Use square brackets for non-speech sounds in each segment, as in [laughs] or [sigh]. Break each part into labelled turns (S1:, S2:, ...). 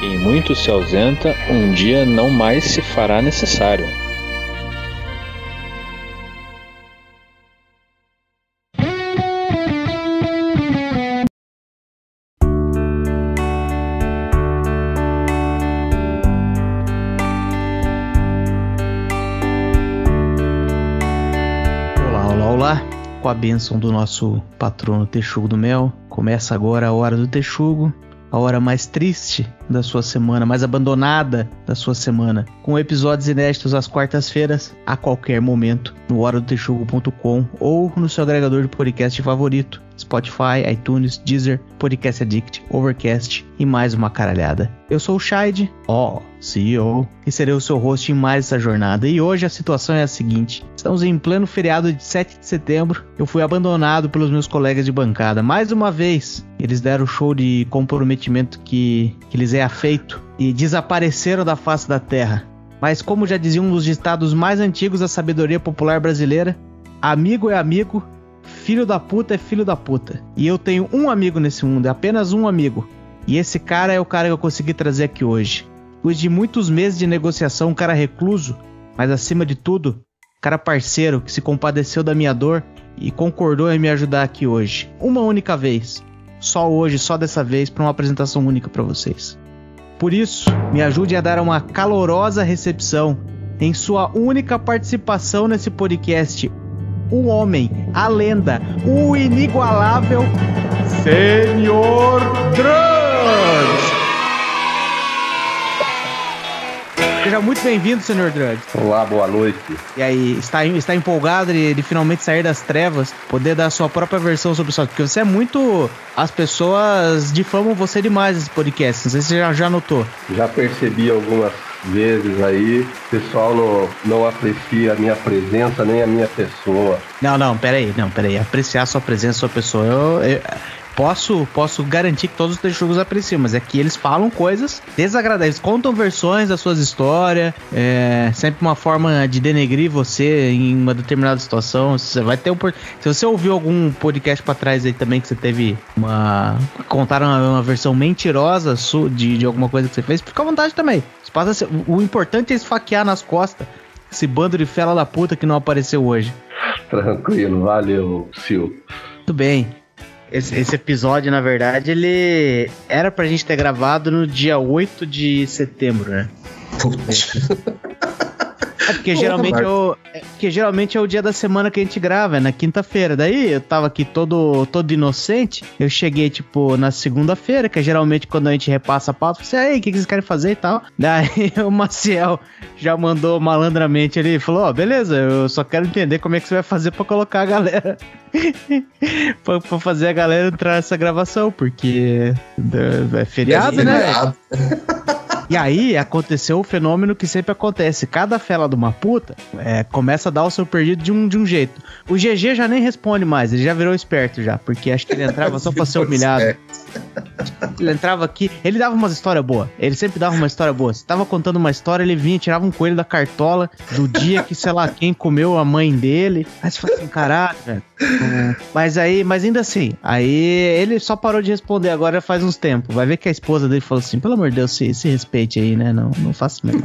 S1: Quem muito se ausenta, um dia não mais se fará necessário.
S2: Com a bênção do nosso patrono Texugo do Mel, começa agora a hora do Texugo, a hora mais triste da sua semana, mais abandonada da sua semana, com episódios inéditos às quartas-feiras, a qualquer momento, no horadotexugo.com ou no seu agregador de podcast favorito, Spotify, iTunes, Deezer, Podcast Addict, Overcast e mais uma caralhada. Eu sou o Shide, ó, CEO, e serei o seu host em mais essa jornada. E hoje a situação é a seguinte: estamos em pleno feriado de 7 de setembro. Eu fui abandonado pelos meus colegas de bancada mais uma vez. Eles deram o show de comprometimento que, que lhes é afeito e desapareceram da face da terra. Mas, como já dizia um dos ditados mais antigos da sabedoria popular brasileira, amigo é amigo, filho da puta é filho da puta. E eu tenho um amigo nesse mundo, é apenas um amigo. E esse cara é o cara que eu consegui trazer aqui hoje. Depois de muitos meses de negociação, um cara recluso, mas acima de tudo, cara parceiro que se compadeceu da minha dor e concordou em me ajudar aqui hoje. Uma única vez. Só hoje, só dessa vez, para uma apresentação única para vocês. Por isso, me ajude a dar uma calorosa recepção em sua única participação nesse podcast. O homem, a lenda, o inigualável Senhor Drugs! Seja muito bem-vindo, Senhor Drugs.
S3: Olá, boa noite.
S2: E aí, está, está empolgado de, de finalmente sair das trevas, poder dar a sua própria versão sobre o assunto? Porque você é muito. As pessoas difamam você demais nesse podcast. Não sei se você já, já notou.
S3: Já percebi algumas vezes aí, o pessoal não, não aprecia a minha presença nem a minha pessoa.
S2: Não, não, peraí, não, peraí. Apreciar sua presença, sua pessoa. Eu, eu posso, posso garantir que todos os texugos apreciam, mas é que eles falam coisas desagradáveis, contam versões das suas histórias, é sempre uma forma de denegrir você em uma determinada situação. Você vai ter um, se você ouviu algum podcast para trás aí também que você teve uma contaram uma, uma versão mentirosa de, de alguma coisa que você fez, fica à vontade também. Passa, o importante é esfaquear nas costas esse bando de fela da puta que não apareceu hoje.
S3: Tranquilo, valeu, Sil.
S2: Tudo bem. Esse, esse, episódio, na verdade, ele era pra gente ter gravado no dia 8 de setembro, né? Putz. [laughs] É porque geralmente, é o, é porque geralmente é o dia da semana que a gente grava, é na quinta-feira. Daí eu tava aqui todo, todo inocente. Eu cheguei, tipo, na segunda-feira, que é geralmente quando a gente repassa a pauta. Falei, aí, o que, que vocês querem fazer e tal? Daí [laughs] o Maciel já mandou malandramente ele falou: Ó, oh, beleza, eu só quero entender como é que você vai fazer pra colocar a galera. [laughs] pra, pra, fazer a galera entrar nessa gravação, porque é feriado, é né? [laughs] E aí aconteceu o fenômeno que sempre acontece. Cada fela de uma puta é, começa a dar o seu perdido de um, de um jeito. O GG já nem responde mais, ele já virou esperto já, porque acho que ele entrava só pra ser humilhado. Ele entrava aqui, ele dava umas histórias boas. Ele sempre dava uma história boa. Se tava contando uma história, ele vinha, tirava um coelho da cartola do dia que, sei lá, quem comeu a mãe dele. Aí você fala assim, caralho, velho. Mas aí, mas ainda assim, aí ele só parou de responder agora faz uns tempos. Vai ver que a esposa dele falou assim: pelo amor de Deus, se, se aí, né? Não, não faça mesmo.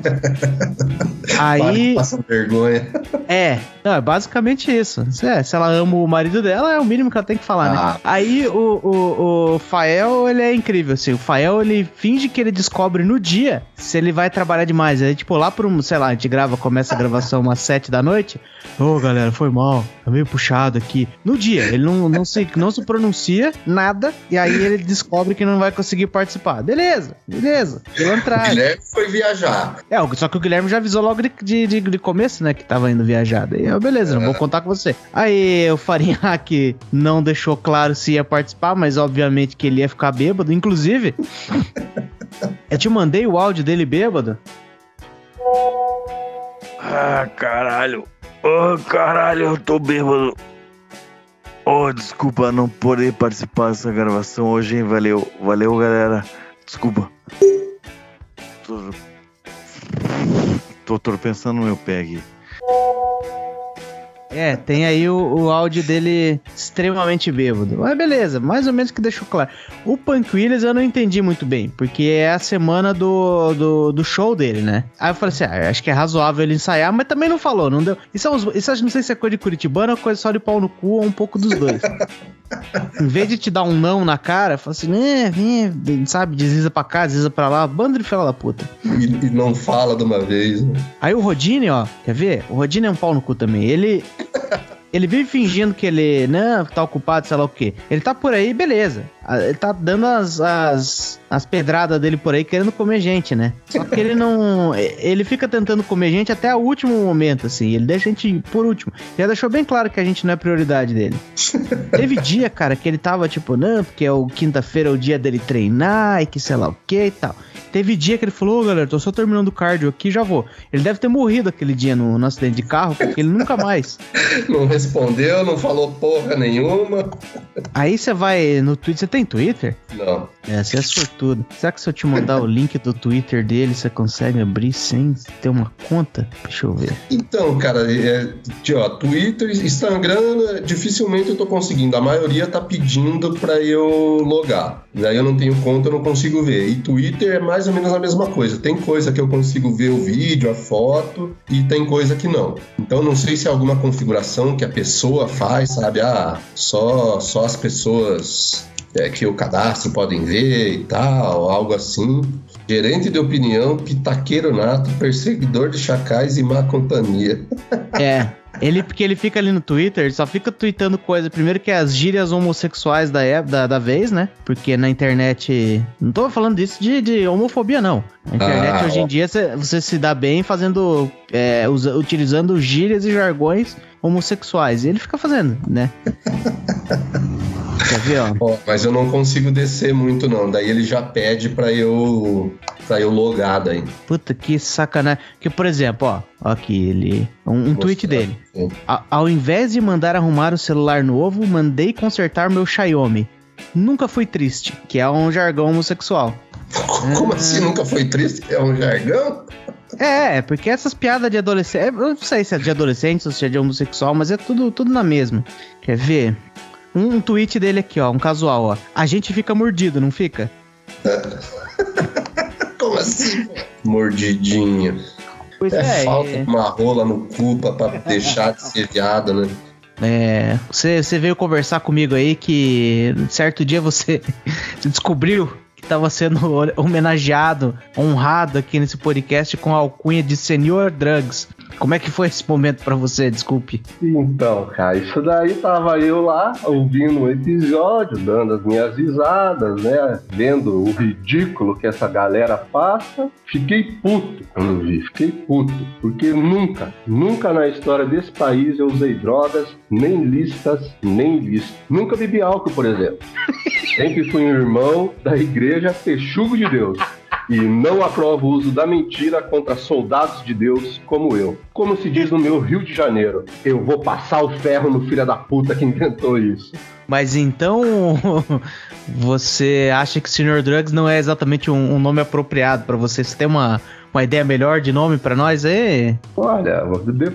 S2: [laughs] aí.
S3: Passa vergonha.
S2: É, não, é basicamente isso. Se, é, se ela ama o marido dela, é o mínimo que ela tem que falar, ah. né? Aí o, o, o Fael, ele é incrível, assim. O Fael, ele finge que ele descobre no dia se ele vai trabalhar demais. Aí, tipo, lá por um, sei lá, a gente grava, começa a gravação umas [laughs] sete da noite. Ô, oh, galera, foi mal. Tá meio puxado aqui. No dia, ele não, não, se, não se pronuncia nada. E aí ele descobre que não vai conseguir participar. Beleza, beleza.
S3: O Guilherme foi viajar.
S2: É, só que o Guilherme já avisou logo de, de, de começo, né, que tava indo viajar. Daí eu, beleza, é. não vou contar com você. Aí o Farinhaque [laughs] não deixou claro se ia participar, mas obviamente que ele ia ficar bêbado. Inclusive, eu te mandei o áudio dele bêbado.
S4: Ah, caralho. Oh, caralho, eu tô bêbado. Oh, desculpa não poder participar dessa gravação hoje, hein? Valeu, valeu, galera. Desculpa. Tô, tô pensando no meu aqui.
S2: É, tem aí o, o, áudio dele extremamente bêbado. Mas beleza, mais ou menos que deixou claro. O Punk Williams eu não entendi muito bem, porque é a semana do, do, do show dele, né? Aí eu falei assim, ah, acho que é razoável ele ensaiar, mas também não falou, não deu. Isso, é uns, isso não sei se é coisa de Curitibano ou coisa só de pau no cu ou um pouco dos dois. em vez de te dar um não na cara, fala assim, né, vem, sabe, desliza pra cá, desliza pra lá, bando de fela da puta.
S3: E, e, não fala de uma vez. Né?
S2: Aí o Rodine, ó, quer ver? O Rodine é um pau no cu também. Ele. Ele vive fingindo que ele, não, tá ocupado, sei lá o quê. Ele tá por aí, beleza. Ele tá dando as, as, as pedradas dele por aí, querendo comer gente, né? Só que ele não. Ele fica tentando comer gente até o último momento, assim. Ele deixa a gente por último. Já deixou bem claro que a gente não é prioridade dele. [laughs] Teve dia, cara, que ele tava tipo, não, porque é o quinta-feira é o dia dele treinar e que sei lá o que e tal. Teve dia que ele falou, oh, galera, tô só terminando o cardio aqui já vou. Ele deve ter morrido aquele dia no, no acidente de carro, porque ele nunca mais.
S3: não respondeu, não falou porra nenhuma.
S2: Aí você vai no Twitter, tem Twitter?
S3: Não.
S2: É, você é sortudo. Será que se eu te mandar o link do Twitter dele, você consegue abrir sem ter uma conta? Deixa eu ver.
S3: Então, cara, é, ó, Twitter, Instagram, dificilmente eu tô conseguindo. A maioria tá pedindo pra eu logar. Daí eu não tenho conta, eu não consigo ver. E Twitter é mais ou menos a mesma coisa. Tem coisa que eu consigo ver o vídeo, a foto, e tem coisa que não. Então não sei se é alguma configuração que a pessoa faz, sabe? Ah, só, só as pessoas é, que o cadastro podem ver e tal, algo assim. Gerente de opinião, pitaqueiro nato, perseguidor de chacais e má companhia.
S2: É, ele, porque ele fica ali no Twitter, ele só fica tweetando coisa. Primeiro que é as gírias homossexuais da, época, da, da vez, né? Porque na internet. Não tô falando disso de, de homofobia, não. Na internet ah, hoje ó. em dia você se dá bem fazendo. É, usa, utilizando gírias e jargões homossexuais. E ele fica fazendo, né?
S3: Quer ver, ó? ó? Mas eu não consigo descer muito, não. Daí ele já pede pra eu. pra eu logar daí.
S2: Puta que sacanagem. Que, por exemplo, ó. ó aqui, ele. Um, um tweet dele. A, ao invés de mandar arrumar o celular novo, mandei consertar meu Xiaomi. Nunca fui triste, que é um jargão homossexual. [laughs]
S3: Como assim nunca foi triste? É um jargão?
S2: É, porque essas piadas de adolescente. Eu não sei se é de adolescente ou se é de homossexual, mas é tudo, tudo na mesma. Quer ver? Um, um tweet dele aqui, ó, um casual, ó. A gente fica mordido, não fica? [laughs]
S3: Como assim? Mordidinho. Pois é, é falta é. uma rola no cu pra [laughs] deixar de ser viado, né?
S2: É, você, você veio conversar comigo aí que certo dia você [laughs] descobriu que estava sendo [laughs] homenageado, honrado aqui nesse podcast com a alcunha de Senhor Drugs. Como é que foi esse momento para você? Desculpe.
S3: Então, cara, isso daí tava eu lá ouvindo um episódio, dando as minhas risadas, né? Vendo o ridículo que essa galera passa. Fiquei puto quando vi, fiquei puto. Porque nunca, nunca na história desse país eu usei drogas, nem listas, nem visto. Nunca bebi álcool, por exemplo. [laughs] Sempre fui um irmão da igreja Peixugo de Deus e não aprovo o uso da mentira contra soldados de Deus como eu. Como se diz no meu Rio de Janeiro, eu vou passar o ferro no filho da puta que inventou isso.
S2: Mas então [laughs] você acha que Sr. Drugs não é exatamente um, um nome apropriado para você? Você tem uma, uma ideia melhor de nome para nós aí?
S3: Olha,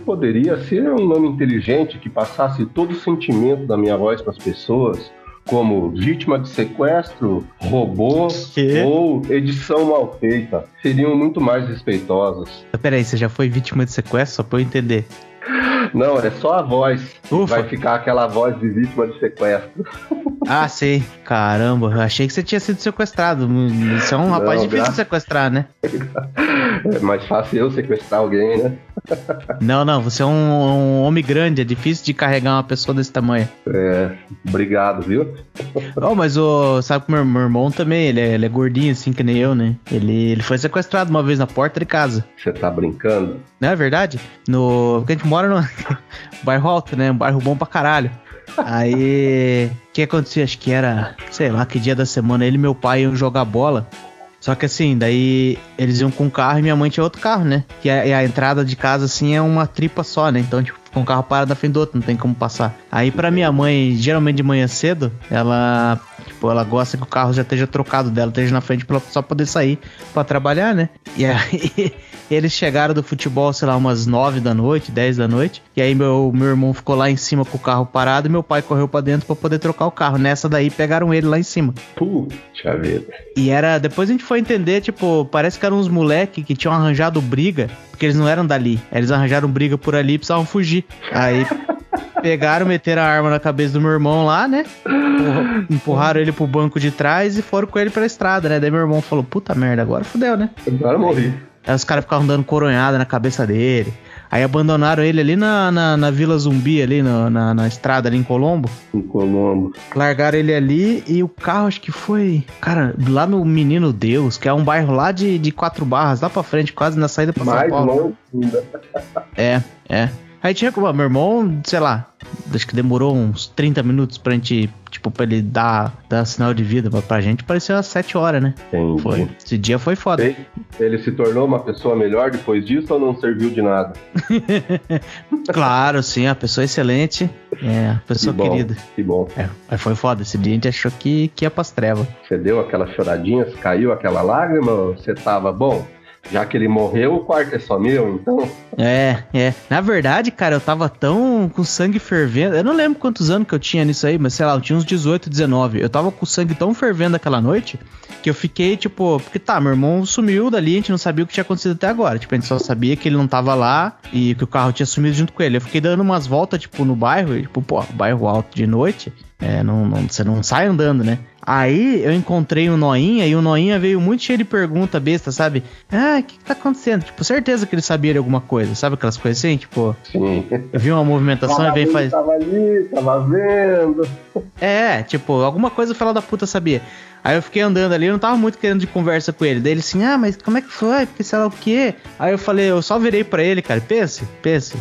S3: poderia ser um nome inteligente que passasse todo o sentimento da minha voz para as pessoas como vítima de sequestro, robô que? ou edição mal feita. Seriam muito mais respeitosos.
S2: Peraí, você já foi vítima de sequestro? Só pra eu entender.
S3: Não, é só a voz. Ufa. Vai ficar aquela voz de vítima de sequestro.
S2: Ah, sei. Caramba, eu achei que você tinha sido sequestrado. Você é um rapaz Não, difícil de sequestrar, né? [laughs]
S3: É mais fácil eu sequestrar alguém, né?
S2: Não, não, você é um, um, homem grande, é difícil de carregar uma pessoa desse tamanho.
S3: É, obrigado, viu?
S2: Oh, mas o, sabe que meu, meu irmão também, ele é, ele é, gordinho assim que nem eu, né? Ele, ele foi sequestrado uma vez na porta de casa.
S3: Você tá brincando?
S2: Não é verdade? No, porque a gente mora no [laughs] bairro alto, né? Um bairro bom pra caralho. Aí, o que acontecia? Acho que era, sei lá, que dia da semana ele e meu pai iam jogar bola. Só que assim, daí eles iam com um carro e minha mãe tinha outro carro, né? Que a, a entrada de casa, assim, é uma tripa só, né? Então, tipo, com o carro parado na frente do outro, não tem como passar. Aí pra minha mãe, geralmente de manhã cedo, ela, tipo, ela gosta que o carro já esteja trocado dela, esteja na frente pra só poder sair pra trabalhar, né? E aí [laughs] eles chegaram do futebol, sei lá, umas 9 da noite, 10 da noite. E aí meu, meu irmão ficou lá em cima com o carro parado e meu pai correu pra dentro pra poder trocar o carro. Nessa daí pegaram ele lá em cima.
S3: Puxa vida.
S2: E era. Depois a gente foi entender, tipo, parece que eram uns moleque que tinham arranjado briga, porque eles não eram dali. Eles arranjaram briga por ali e precisavam fugir. Aí pegaram, meteram a arma na cabeça do meu irmão lá, né? Empurra- Empurraram ele pro banco de trás e foram com ele pra estrada, né? Daí meu irmão falou: puta merda, agora fudeu, né?
S3: Agora eu morri.
S2: Aí os caras ficavam dando coronhada na cabeça dele. Aí abandonaram ele ali na, na, na Vila Zumbi, ali na, na, na estrada, ali em Colombo.
S3: Em Colombo.
S2: Largaram ele ali e o carro acho que foi. Cara, lá no Menino Deus, que é um bairro lá de, de quatro barras, lá pra frente, quase na saída pra São
S3: Mais
S2: Paulo.
S3: longe ainda.
S2: É, é. Aí tinha como, meu irmão, sei lá, acho que demorou uns 30 minutos pra gente, tipo, pra ele dar, dar sinal de vida pra, pra gente, pareceu umas 7 horas, né?
S3: Entendi.
S2: Foi. Esse dia foi foda.
S3: Ele, ele se tornou uma pessoa melhor depois disso ou não serviu de nada? [laughs]
S2: Claro, sim, a pessoa excelente. É, a pessoa
S3: que bom,
S2: querida.
S3: Que bom.
S2: É, mas foi foda. Esse dia a gente achou que, que ia pras trevas.
S3: Você deu aquela choradinha, caiu aquela lágrima, ou você tava bom. Já que ele morreu, o quarto é só meu, então.
S2: É, é. Na verdade, cara, eu tava tão com sangue fervendo. Eu não lembro quantos anos que eu tinha nisso aí, mas sei lá, eu tinha uns 18, 19. Eu tava com sangue tão fervendo aquela noite que eu fiquei, tipo, porque tá, meu irmão sumiu dali, a gente não sabia o que tinha acontecido até agora. Tipo, a gente só sabia que ele não tava lá e que o carro tinha sumido junto com ele. Eu fiquei dando umas voltas, tipo, no bairro, e, tipo, pô, bairro alto de noite. É, não, não, você não sai andando, né? Aí eu encontrei um noinha e o noinha veio muito cheio de pergunta besta, sabe? Ah, o que, que tá acontecendo? Tipo, certeza que ele sabia de alguma coisa, sabe aquelas coisas assim? Tipo,
S3: Sim.
S2: eu vi uma movimentação e vem e faz.
S3: Tava ali, tava vendo.
S2: É, tipo, alguma coisa o filho da puta sabia. Aí eu fiquei andando ali, eu não tava muito querendo de conversa com ele. Daí ele assim, ah, mas como é que foi? Porque sei lá o quê? Aí eu falei, eu só virei pra ele, cara, pense, pense,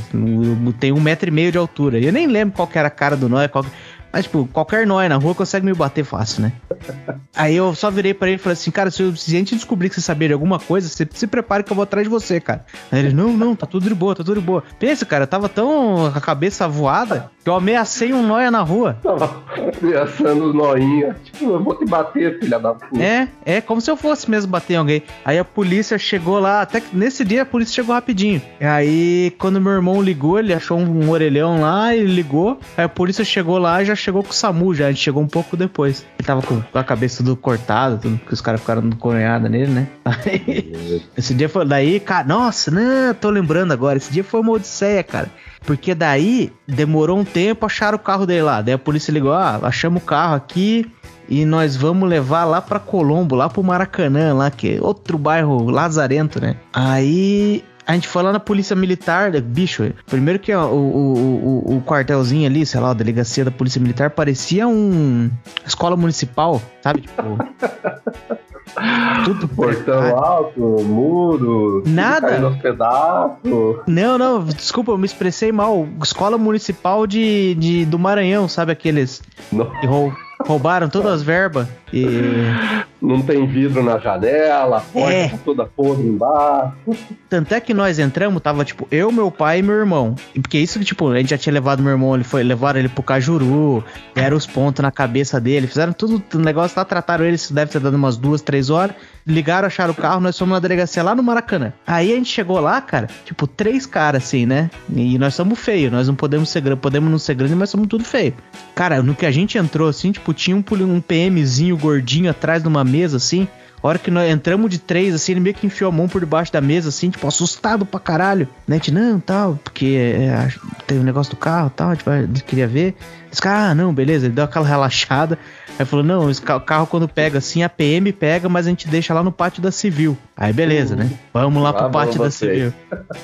S2: tenho um metro e meio de altura. E eu nem lembro qual que era a cara do nóia, qual que- Mas, tipo, qualquer nóia na rua consegue me bater fácil, né? [laughs] Aí eu só virei pra ele e falei assim, cara, se, eu- se a gente descobrir que você sabia de alguma coisa, você se prepare que eu vou atrás de você, cara. Aí ele, não, não, tá tudo de boa, tá tudo de boa. Pensa, cara, eu tava tão com a cabeça voada que eu ameacei um nóia na rua.
S3: Tava ameaçando os noinha. Tipo, eu vou te bater, filha da puta.
S2: É, é como se eu fosse mesmo bater em alguém. Aí a polícia chegou lá, até que nesse dia a polícia chegou rapidinho. Aí quando meu irmão ligou, ele achou um orelhão lá, ele ligou. Aí a polícia chegou lá e já chegou com o SAMU, já. A gente chegou um pouco depois. Ele tava com a cabeça tudo cortada, tudo, porque os caras ficaram dando coronhada nele, né? [laughs] Aí, esse dia foi. Daí, cara, nossa, não, tô lembrando agora. Esse dia foi uma odisseia, cara. Porque daí demorou um tempo, acharam o carro dele lá. Daí a polícia ligou: ah, achamos o carro aqui e nós vamos levar lá pra Colombo, lá pro Maracanã, lá que é outro bairro lazarento, né? Aí a gente foi lá na polícia militar, bicho, primeiro que ó, o, o, o, o quartelzinho ali, sei lá, a delegacia da polícia militar parecia um escola municipal, sabe? Tipo, [laughs] tudo
S3: Portão alto, muro,
S2: Nada.
S3: aos pedaços.
S2: Não, não, desculpa, eu me expressei mal. Escola municipal de, de do Maranhão, sabe aqueles
S3: Não,
S2: que rou- roubaram todas as verbas e [laughs]
S3: não tem vidro na janela, a porta
S2: É.
S3: tá toda podre embaixo.
S2: Tanto é que nós entramos, tava tipo eu, meu pai e meu irmão. Porque isso que, tipo, a gente já tinha levado meu irmão, ele foi, levaram ele pro Cajuru, deram os pontos na cabeça dele, fizeram tudo, o negócio lá, trataram ele, isso deve ter dado umas duas, três horas. Ligaram, acharam o carro, nós fomos na delegacia lá no Maracanã. Aí a gente chegou lá, cara, tipo, três caras assim, né? E nós somos feios, nós não podemos ser grandes, podemos não ser grandes, mas somos tudo feio. Cara, no que a gente entrou assim, tipo, tinha um, um PMzinho gordinho atrás de uma mesa assim. A hora que nós entramos de três, assim, ele meio que enfiou a mão por debaixo da mesa, assim, tipo, assustado pra caralho. Né? A gente, não, tal, porque é, tem o negócio do carro tal, a gente vai- queria ver. Esse cara, ah, não, beleza, ele deu aquela [laughs] relaxada. Aí falou, não, esse ca- carro quando pega assim, a PM pega, mas a gente deixa lá no pátio da Civil. Aí beleza, né? Vamos lá
S3: Lá
S2: pro
S3: vão
S2: pátio da
S3: vocês.
S2: Civil.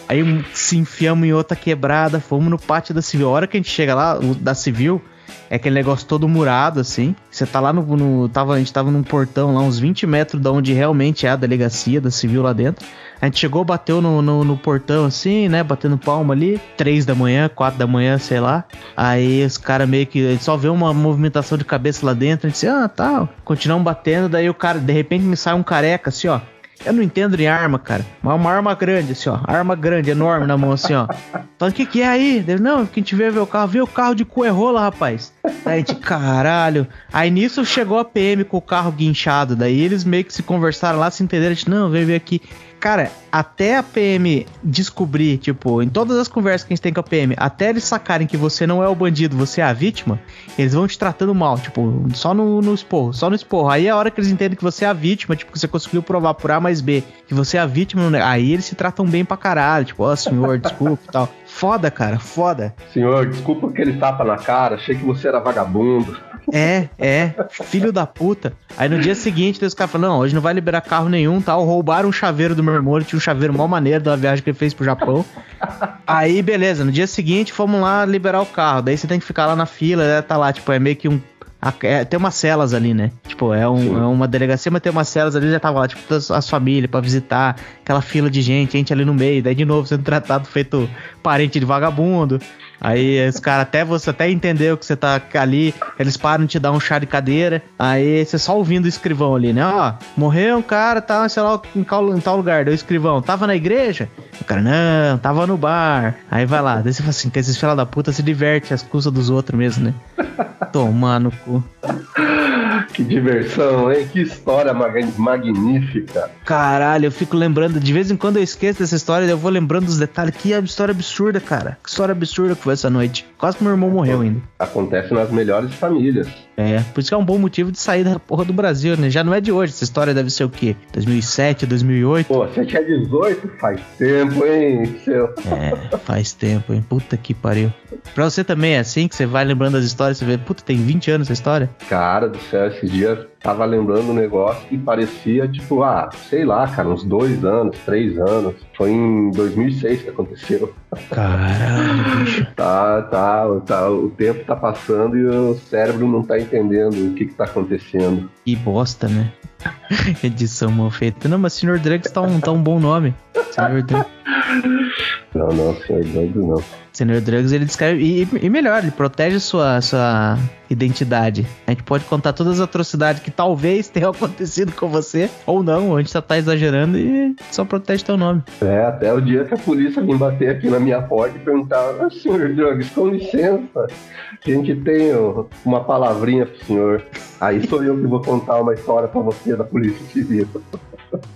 S2: Aí um- se enfiamos em outra quebrada, fomos no pátio da Civil. A hora que a gente chega lá, o da Civil, é aquele negócio todo murado, assim. Você tá lá no, no- tava, a gente tava num portão lá, uns 20 metros da onde realmente é a delegacia da Civil lá dentro. A gente chegou, bateu no, no, no portão assim, né? Batendo palma ali. Três da manhã, quatro da manhã, sei lá. Aí os caras meio que. A gente só vê uma movimentação de cabeça lá dentro. A gente disse, ah, tal. Continuamos batendo. Daí o cara, de repente, me sai um careca assim, ó. Eu não entendo em arma, cara. Mas uma arma grande, assim, ó. Arma grande, enorme na mão, assim, ó. Então, o que que é aí? Ele, não, que a gente veio ver o carro. Viu o carro de coerrola, rapaz. Aí a gente, caralho. Aí nisso chegou a PM com o carro guinchado. Daí eles meio que se conversaram lá, se entenderam. A gente, não, veio ver aqui. Cara, até a PM descobrir, tipo, em todas as conversas que a gente tem com a PM, até eles sacarem que você não é o bandido, você é a vítima, eles vão te tratando mal, tipo, só no, no esporro, só no esporro. Aí é a hora que eles entendem que você é a vítima, tipo, que você conseguiu provar por A mais B, que você é a vítima, aí eles se tratam bem pra caralho, tipo, ó, oh, senhor, desculpa e tal. Foda, cara, foda.
S3: Senhor, desculpa aquele tapa na cara, achei que você era vagabundo.
S2: É, é, filho da puta. Aí no dia seguinte, os caras falaram: não, hoje não vai liberar carro nenhum, tal. Roubaram um chaveiro do meu irmão, ele tinha um chaveiro mó maneiro da viagem que ele fez pro Japão. Aí, beleza, no dia seguinte, fomos lá liberar o carro. Daí você tem que ficar lá na fila, né? Tá lá, tipo, é meio que um é, tem umas celas ali, né? Tipo, é, um, é, uma delegacia, mas tem umas celas ali, já tava lá, tipo, todas as famílias pra visitar, aquela fila de gente, gente ali no meio, daí de novo sendo tratado feito parente de vagabundo. Aí os caras até você até entendeu que você tá ali, eles param de te dar um chá de cadeira. Aí você só ouvindo o escrivão ali, né? Ó, morreu um cara, tá, sei lá, em tal, em tal lugar. O escrivão, tava na igreja? O cara, não, tava no bar. Aí vai lá, daí você fala assim, que esses filha da puta se diverte às custas dos outros mesmo, né? [laughs] Tomar no cu.
S3: Que diversão, hein? Que história magnífica.
S2: Caralho, eu fico lembrando, de vez em quando eu esqueço dessa história, eu vou lembrando dos detalhes. Que história absurda, cara. Que história absurda que foi essa noite. Quase que meu irmão morreu ainda.
S3: Acontece nas melhores famílias.
S2: É, por isso que é um bom motivo de sair da porra do Brasil, né? Já não é de hoje, essa história deve ser o quê? 2007, 2008?
S3: Pô, você tinha 18? Faz tempo, hein, seu?
S2: É, faz tempo, hein? Puta que pariu. Pra você também é assim, que você vai lembrando das histórias, você vê, puta, tem 20 anos essa história?
S3: Cara do céu, esses dias tava lembrando um negócio que parecia, tipo, ah, sei lá, cara, uns dois anos, três anos. Foi em 2006 que aconteceu.
S2: Caralho, bicho. [laughs]
S3: tá, tá, tá, o tempo tá passando e o cérebro não tá entendendo o que que tá acontecendo.
S2: Que bosta, né? [laughs] Edição mal feita. Não, mas Sr. Drugs tá um, tá um bom nome. Sr. Drugs.
S3: Não, não, Sr. Drugs não.
S2: Sr. Drugs ele descreve. E, e, melhor, ele protege sua, sua identidade. A gente pode contar todas as atrocidades que talvez tenham [laughs] acontecido com você, ou não, a gente só tá exagerando e só protege teu nome.
S3: É, até o dia que a polícia vir bater aqui na minha porta e perguntar: ah, Sr. Drugs, com licença, a gente tem uma palavrinha pro senhor. Aí sou eu que vou contar uma história pra você da Polícia Civil.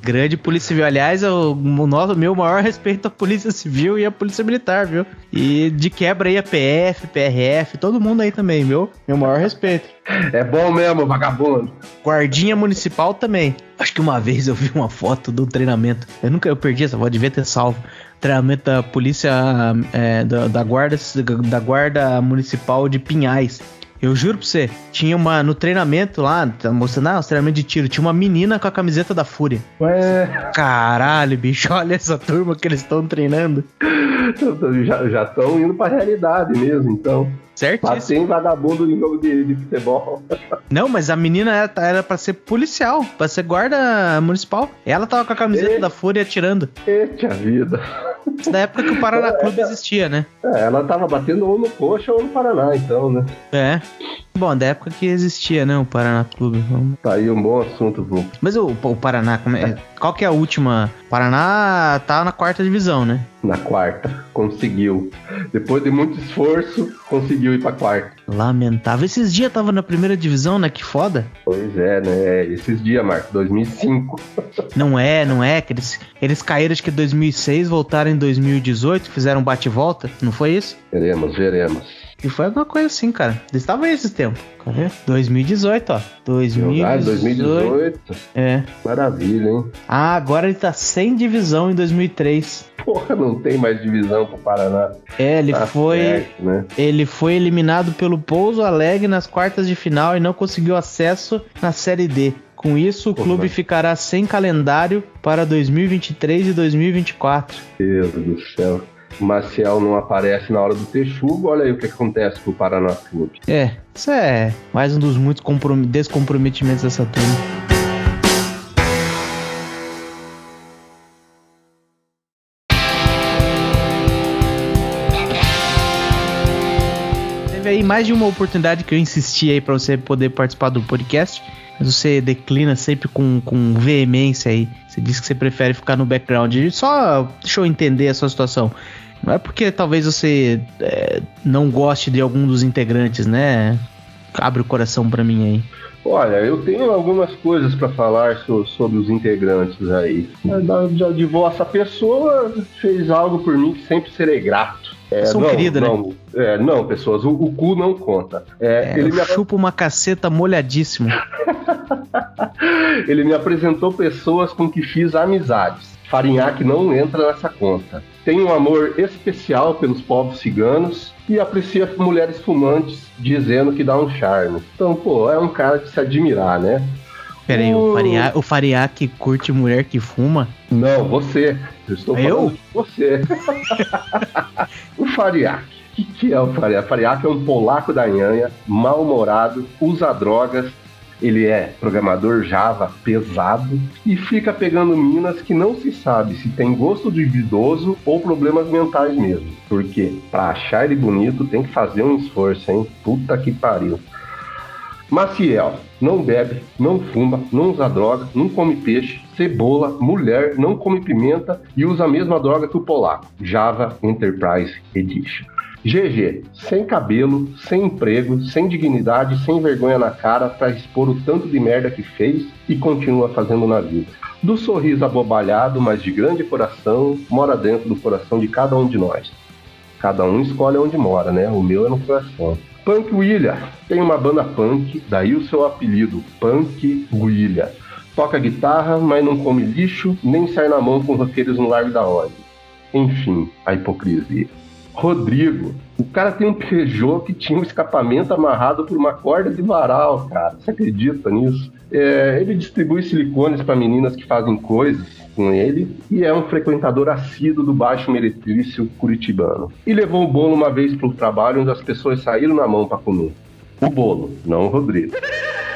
S2: Grande Polícia Civil. Aliás, é o, o meu maior respeito à Polícia Civil e à Polícia Militar, viu? E de quebra aí a PF, PRF, todo mundo aí também, viu? Meu maior respeito.
S3: É bom mesmo, vagabundo.
S2: Guardinha Municipal também. Acho que uma vez eu vi uma foto do treinamento. Eu nunca eu perdi essa foto, devia ter salvo. Treinamento da polícia é, da, da, guarda, da guarda municipal de Pinhais. Eu juro pra você, tinha uma. No treinamento lá, tá mostrando, ah, treinamento de tiro, tinha uma menina com a camiseta da Fúria.
S3: Ué.
S2: Caralho, bicho, [laughs] olha essa turma que eles estão treinando.
S3: Já estão indo pra realidade mesmo, então.
S2: Certo?
S3: Tem vagabundo em jogo de, de, futebol. [laughs]
S2: Não, mas a menina era, era pra ser policial, pra ser guarda municipal. Ela tava com a camiseta da Fúria atirando.
S3: Eita vida. [laughs]
S2: Da época que o Paraná Clube existia, né?
S3: É, ela tava batendo ou no Coxa ou no Paraná, então, né?
S2: É. Bom, da época que existia, né, o Paraná Clube. Vamos...
S3: Tá aí um bom assunto, Bruno.
S2: Mas o, o Paraná, é, qual que é a última? Paraná tá na quarta divisão, né?
S3: Na quarta, conseguiu. Depois de muito esforço, conseguiu ir pra quarta.
S2: Lamentável. Esses dias tava na primeira divisão, né? Que foda.
S3: Pois é, né? Esses dias, Marcos, 2005. [laughs]
S2: Não é, não é. Que eles, eles caíram acho que em 2006, voltaram em 2018, fizeram bate-volta. Não foi isso?
S3: Veremos, veremos.
S2: E foi alguma coisa assim, cara. Eles estavam esses tempos. Cadê? 2018, ó. 2018. Ah, 2018. É.
S3: Maravilha, hein?
S2: Ah, agora ele tá sem divisão em 2003.
S3: Porra, não tem mais divisão pro Paraná.
S2: É, ele tá foi. Certo, né? Ele foi eliminado pelo Pouso Alegre nas quartas de final e não conseguiu acesso na Série D. Com isso, o Porra. clube ficará sem calendário para 2023 e 2024.
S3: Deus do céu. Maciel não aparece na hora do texugo, olha aí o que acontece com o Paraná Clube.
S2: É, isso é mais um dos muitos descomprometimentos dessa turma. Teve aí mais de uma oportunidade que eu insisti aí para você poder participar do podcast Mas você declina sempre com, com veemência aí. Você diz que você prefere ficar no background. Só deixa eu entender a sua situação. Não é porque talvez você é, não goste de algum dos integrantes, né? Abre o coração para mim aí.
S3: Olha, eu tenho algumas coisas para falar so, sobre os integrantes aí. De, de vossa pessoa fez algo por mim que sempre serei grato.
S2: É, São
S3: não,
S2: querida,
S3: não,
S2: né?
S3: É, não, pessoas, o, o, cu não conta. É,
S2: é, ele me... chupa uma caceta molhadíssima. [laughs]
S3: ele me apresentou pessoas com que fiz amizades. Farinhaque não entra nessa conta. Tem um amor especial pelos povos ciganos e aprecia mulheres fumantes, dizendo que dá um charme. Então, pô, é um cara de se admirar, né?
S2: Peraí, o, o Fariaque curte mulher que fuma?
S3: Não, você. Eu estou
S2: eu?
S3: falando de você. [laughs] o Fariaque. O que, que é o Fariaque? O Fariaque é um polaco da nhanha, mal-humorado, usa drogas, ele é programador Java pesado e fica pegando minas que não se sabe se tem gosto de idoso ou problemas mentais mesmo. Porque para achar ele bonito tem que fazer um esforço, hein? Puta que pariu. Maciel, não bebe, não fuma, não usa droga, não come peixe, cebola, mulher, não come pimenta e usa a mesma droga que o polaco. Java Enterprise Edition. GG, sem cabelo, sem emprego, sem dignidade, sem vergonha na cara para expor o tanto de merda que fez e continua fazendo na vida. Do sorriso abobalhado, mas de grande coração, mora dentro do coração de cada um de nós. Cada um escolhe onde mora, né? O meu é no coração. Punk William tem uma banda punk, daí o seu apelido, Punk William. Toca guitarra, mas não come lixo, nem sai na mão com roqueiros no Largo da Ordem. Enfim, a hipocrisia. Rodrigo. O cara tem um Peugeot que tinha um escapamento amarrado por uma corda de varal, cara. Você acredita nisso? É, ele distribui silicones para meninas que fazem coisas com ele e é um frequentador assíduo do baixo meretrício curitibano. E levou o bolo uma vez para o trabalho onde as pessoas saíram na mão para comer. O bolo, não o Rodrigo.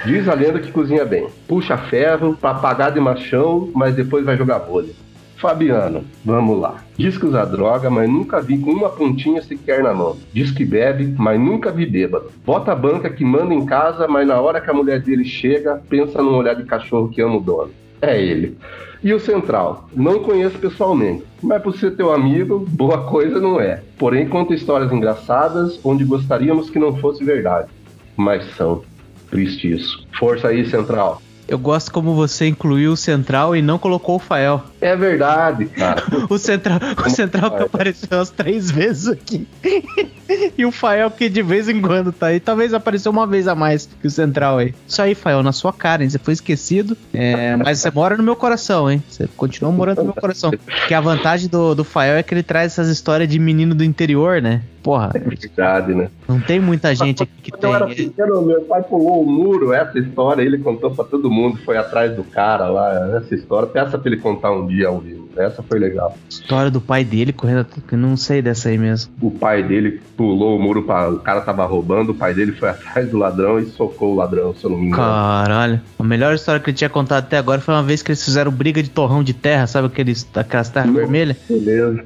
S3: Diz a lenda que cozinha bem. Puxa ferro, papagaio de machão, mas depois vai jogar bolha. Fabiano, vamos lá. Diz que usa droga, mas nunca vi com uma pontinha sequer na mão. Diz que bebe, mas nunca vi bêbado. Bota a banca que manda em casa, mas na hora que a mulher dele chega, pensa num olhar de cachorro que ama o dono. É ele. E o Central? Não conheço pessoalmente, mas por ser teu amigo, boa coisa não é. Porém, conta histórias engraçadas onde gostaríamos que não fosse verdade. Mas são. Triste isso. Força aí, Central.
S2: Eu gosto como você incluiu o Central e não colocou o Fael.
S3: É verdade, cara. [laughs]
S2: o Central, o central que apareceu umas três vezes aqui. [laughs] e o Fael que de vez em quando tá aí. Talvez apareceu uma vez a mais que o Central aí. Isso aí, Fael, na sua cara, hein? Você foi esquecido. É, mas você mora no meu coração, hein? Você continua morando no meu coração. Que a vantagem do, do Fael é que ele traz essas histórias de menino do interior, né? Porra.
S3: É verdade, né?
S2: Não tem muita gente aqui que
S3: Quando
S2: tem.
S3: eu era pequeno, meu pai pulou o muro, essa história, ele contou pra todo mundo, foi atrás do cara lá, essa história. Peça pra ele contar um dia ao vivo. Essa foi legal.
S2: História do pai dele correndo. Eu não sei dessa aí mesmo.
S3: O pai dele pulou o muro, pra, o cara tava roubando, o pai dele foi [laughs] atrás do ladrão e socou o ladrão, se eu não me engano.
S2: Caralho. A melhor história que ele tinha contado até agora foi uma vez que eles fizeram briga de torrão de terra, sabe aqueles, aquelas terras vermelhas?
S3: Beleza.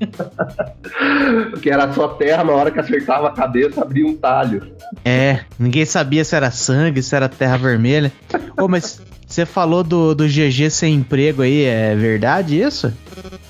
S3: [laughs] que era só terra, na hora que acertava a cabeça, abria um talho.
S2: É, ninguém sabia se era sangue, se era terra vermelha. Ô, mas você falou do, do GG sem emprego aí, é verdade isso?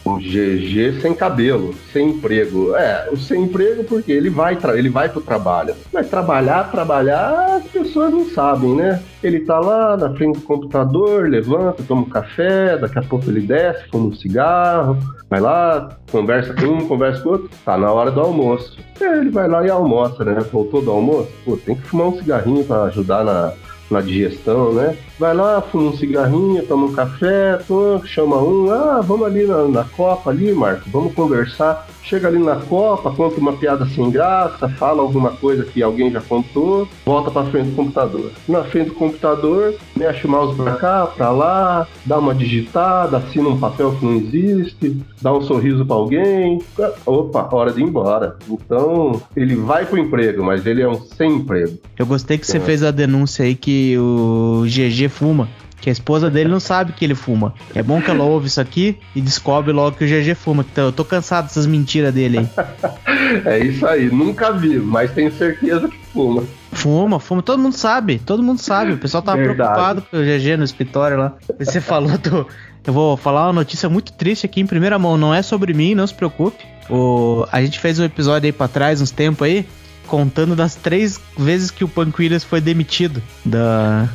S3: O GG sem cabelo, sem emprego. É, o sem emprego porque ele vai, ele vai pro trabalho. Mas trabalhar, trabalhar, as pessoas não sabem, né? Ele tá lá na frente do computador, levanta, toma um café, daqui a pouco ele desce, fuma um cigarro, vai lá, conversa com um, conversa com outro, tá na hora do almoço. É, ele vai lá e almoça, né? Voltou do almoço, pô, tem que fumar um cigarrinho para ajudar na, na digestão, né? Vai lá, fuma um cigarrinho, toma um café, toma, chama um, ah, vamos ali na, na Copa ali, Marco, vamos conversar. Chega ali na Copa, conta uma piada sem graça, fala alguma coisa que alguém já contou, volta pra frente do computador. Na frente do computador, mexe o mouse pra cá, pra lá, dá uma digitada, assina um papel que não existe, dá um sorriso pra alguém. Opa, hora de ir embora. Então, ele vai pro emprego, mas ele é um sem emprego.
S2: Eu gostei que você fez a denúncia aí que o GG fuma. Que a esposa dele não sabe que ele fuma. É bom que ela ouve isso aqui e descobre logo que o GG fuma. Então, eu tô cansado dessas mentiras dele aí. [laughs]
S3: é isso aí, nunca vi, mas tenho certeza que fuma.
S2: Fuma, fuma. Todo mundo sabe, todo mundo sabe. O pessoal tava
S3: Verdade.
S2: preocupado com o GG no escritório lá. Você falou do. Eu vou falar uma notícia muito triste aqui em primeira mão. Não é sobre mim, não se preocupe. O... A gente fez um episódio aí pra trás, uns tempos aí, contando das três vezes que o Punk Williams foi demitido. Da...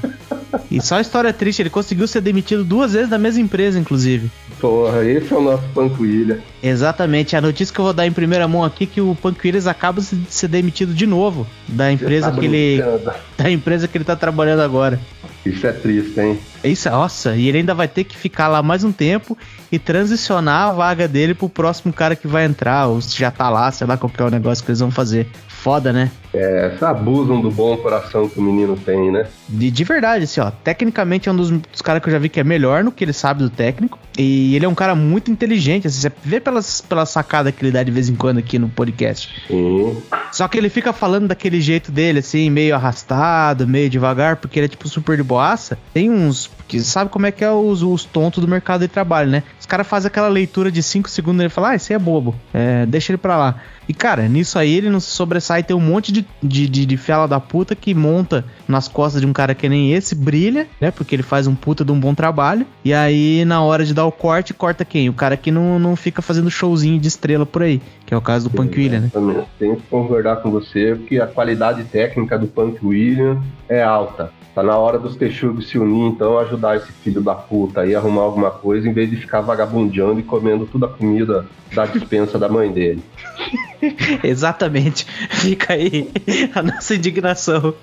S2: E só história triste, ele conseguiu ser demitido duas vezes da mesma empresa, inclusive.
S3: Porra, esse é o nosso Panquilha.
S2: Exatamente, a notícia que eu vou dar em primeira mão aqui é que o Punk Williams acaba de ser demitido de novo da empresa
S3: Tá
S2: que ele [laughs] da empresa que ele tá trabalhando agora.
S3: Isso é triste, hein?
S2: Isso, nossa, e ele ainda vai ter que ficar lá mais um tempo e transicionar a vaga dele pro próximo cara que vai entrar, ou se já tá lá, sei lá qual que é o negócio que eles vão fazer. Foda, né?
S3: É, abusam do bom coração que o menino tem, né?
S2: De, de verdade, assim, ó. Tecnicamente é um dos, dos caras que eu já vi que é melhor no que ele sabe do técnico. E ele é um cara muito inteligente. Assim, você vê pelas, pela sacada que ele dá de vez em quando aqui no podcast.
S3: Sim.
S2: Só que ele fica falando daquele jeito dele, assim, meio arrastado, meio devagar, porque ele é tipo super de boaça. Tem uns. Que sabe como é que é os, os tontos do mercado de trabalho, né? Os caras fazem aquela leitura de 5 segundos e ele fala, ah, esse aí é bobo. É, deixa ele pra lá. E, cara, nisso aí ele não se sobressai. Tem um monte de, de, de, de fela da puta que monta nas costas de um cara que nem esse, brilha, né? Porque ele faz um puta de um bom trabalho. E aí, na hora de dar o corte, corta quem? O cara que não, não fica fazendo showzinho de estrela por aí. Que é o caso do Punk William, né?
S3: Tenho que concordar com você, porque a qualidade técnica do Punk William é alta. Tá na hora dos texugos se unir, então, ajudar esse filho da puta aí a arrumar alguma coisa, em vez de ficar vagabundeando e comendo toda a comida da dispensa da mãe dele. [laughs]
S2: Exatamente. Fica aí a nossa indignação.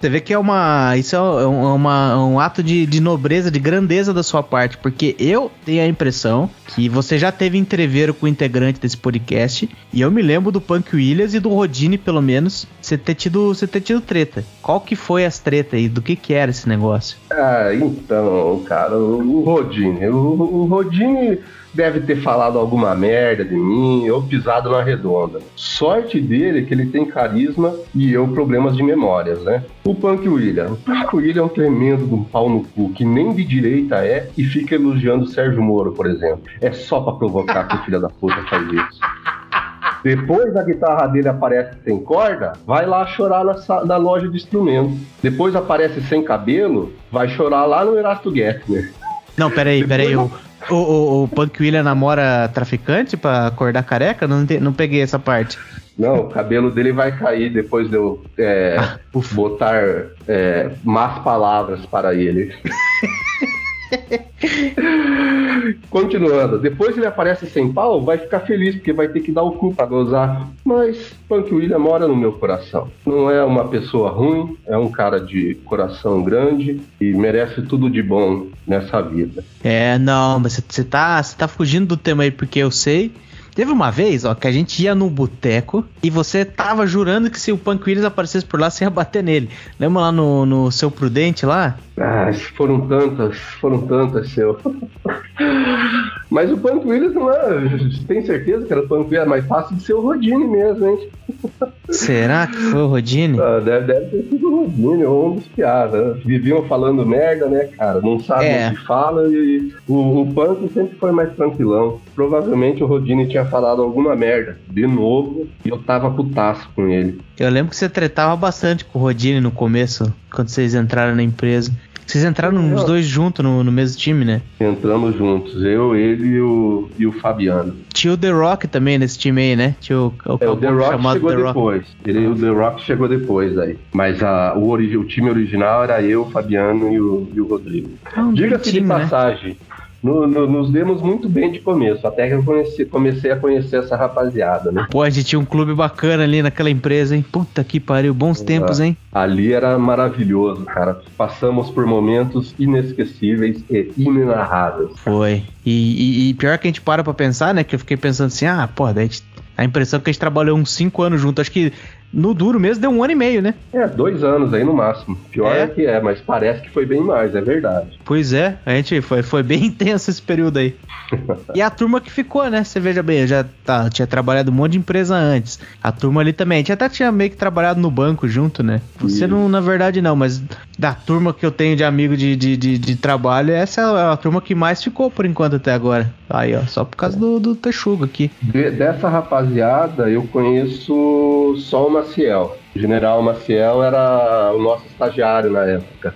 S2: Você vê que é uma. Isso é um, uma- um ato de, de nobreza, de grandeza da sua parte, porque eu tenho a impressão que você já teve entreveiro com o integrante desse podcast, e eu me lembro do Punk Williams e do Rodine, pelo menos, você ter tido, você ter tido treta. Qual que foi as tretas aí? Do que que era esse negócio?
S3: Ah, então, cara, o, o Rodine. O, o Rodine deve ter falado alguma merda de mim ou pisado na redonda. Sorte dele é que ele tem carisma e eu problemas de memórias, né? O Punk William. O Punk William é um tremendo de um pau no cu que nem de direita é e fica elogiando o Sérgio Moro, por exemplo. É só pra provocar que o filho da puta faz isso. Depois a guitarra dele aparece sem corda, vai lá chorar na, na loja de instrumentos. Depois aparece sem cabelo, vai chorar lá no Erasto Gettner.
S2: Não, peraí, peraí. O, o, o, o Punk William namora traficante pra acordar careca? Não, não peguei essa parte.
S3: Não, o cabelo dele vai cair depois de eu é,
S2: ufa.
S3: botar é, más palavras para ele. [laughs] [laughs] Continuando, depois ele aparece sem pau, vai ficar feliz porque vai ter que dar o cu pra gozar. Mas Punk William mora no meu coração. Não é uma pessoa ruim, é um cara de coração grande e merece tudo de bom nessa vida.
S2: É, não, mas você tá, tá fugindo do tema aí porque eu sei. Teve uma vez, ó, que a gente ia no boteco e você tava jurando que se o Punk Williams aparecesse por lá, você ia bater nele. Lembra lá no, no Seu Prudente lá?
S3: Ah, foram tantas, foram tantas, seu. [laughs] Mas o Punk Williams não é. Tem certeza que era o Punk Williams? É mais fácil de ser o Rodine mesmo, hein? [laughs]
S2: Será que foi o Rodine?
S3: Ah, deve, deve ter sido o Rodine ou um dos piadas. Viviam falando merda, né, cara? Não sabem
S2: É.
S3: o que fala e o, o Punk sempre foi mais tranquilão. Provavelmente o Rodine tinha falado alguma merda. De novo, e eu tava putaço com ele.
S2: Eu lembro que você tretava bastante com o Rodine no começo, quando vocês entraram na empresa. Vocês entraram os dois juntos no, no mesmo time, né?
S3: Entramos juntos, eu, ele e o, e o Fabiano.
S2: Tinha o The Rock também nesse time aí, né? Tinha o, o,
S3: É, o The Rock
S2: chamado
S3: chegou
S2: The Rock.
S3: depois. Ele, o The Rock chegou depois aí. Mas a, o, o time original era eu, o Fabiano e o, e o Rodrigo.
S2: Ah, um
S3: Diga-se de
S2: time, né?
S3: No- no- nos demos muito bem de começo, até que eu conheci- comecei a conhecer essa rapaziada, né?
S2: Pô, a gente tinha um clube bacana ali naquela empresa, hein? Puta que pariu, bons tempos, hein?
S3: Ali era maravilhoso, cara. Passamos por momentos inesquecíveis e inenarráveis.
S2: Foi. E, e- e pior que a gente para pra pensar, né? Que eu fiquei pensando assim, ah, pô, daí a, gente- a impressão é que a gente trabalhou uns 5 anos junto. Acho que no duro mesmo deu um ano e meio, né?
S3: É, dois anos aí no máximo. Pior
S2: É?
S3: é, que é, mas parece que foi bem mais, é verdade.
S2: Pois é, a gente foi, foi bem [laughs] intenso esse período aí. [laughs] E a turma que ficou, né? Você veja bem, eu já tá, tinha trabalhado um monte de empresa antes. A turma ali também. A gente até tinha meio que trabalhado no banco junto, né? Você
S3: Isso.
S2: não, na verdade, não, mas da turma que eu tenho de amigo de, de, de, de trabalho, essa é a turma que mais ficou por enquanto até agora. Aí, ó, só por causa do, do Texugo aqui.
S3: De- dessa rapaziada, eu conheço só uma Maciel. O general Maciel era o nosso estagiário na época.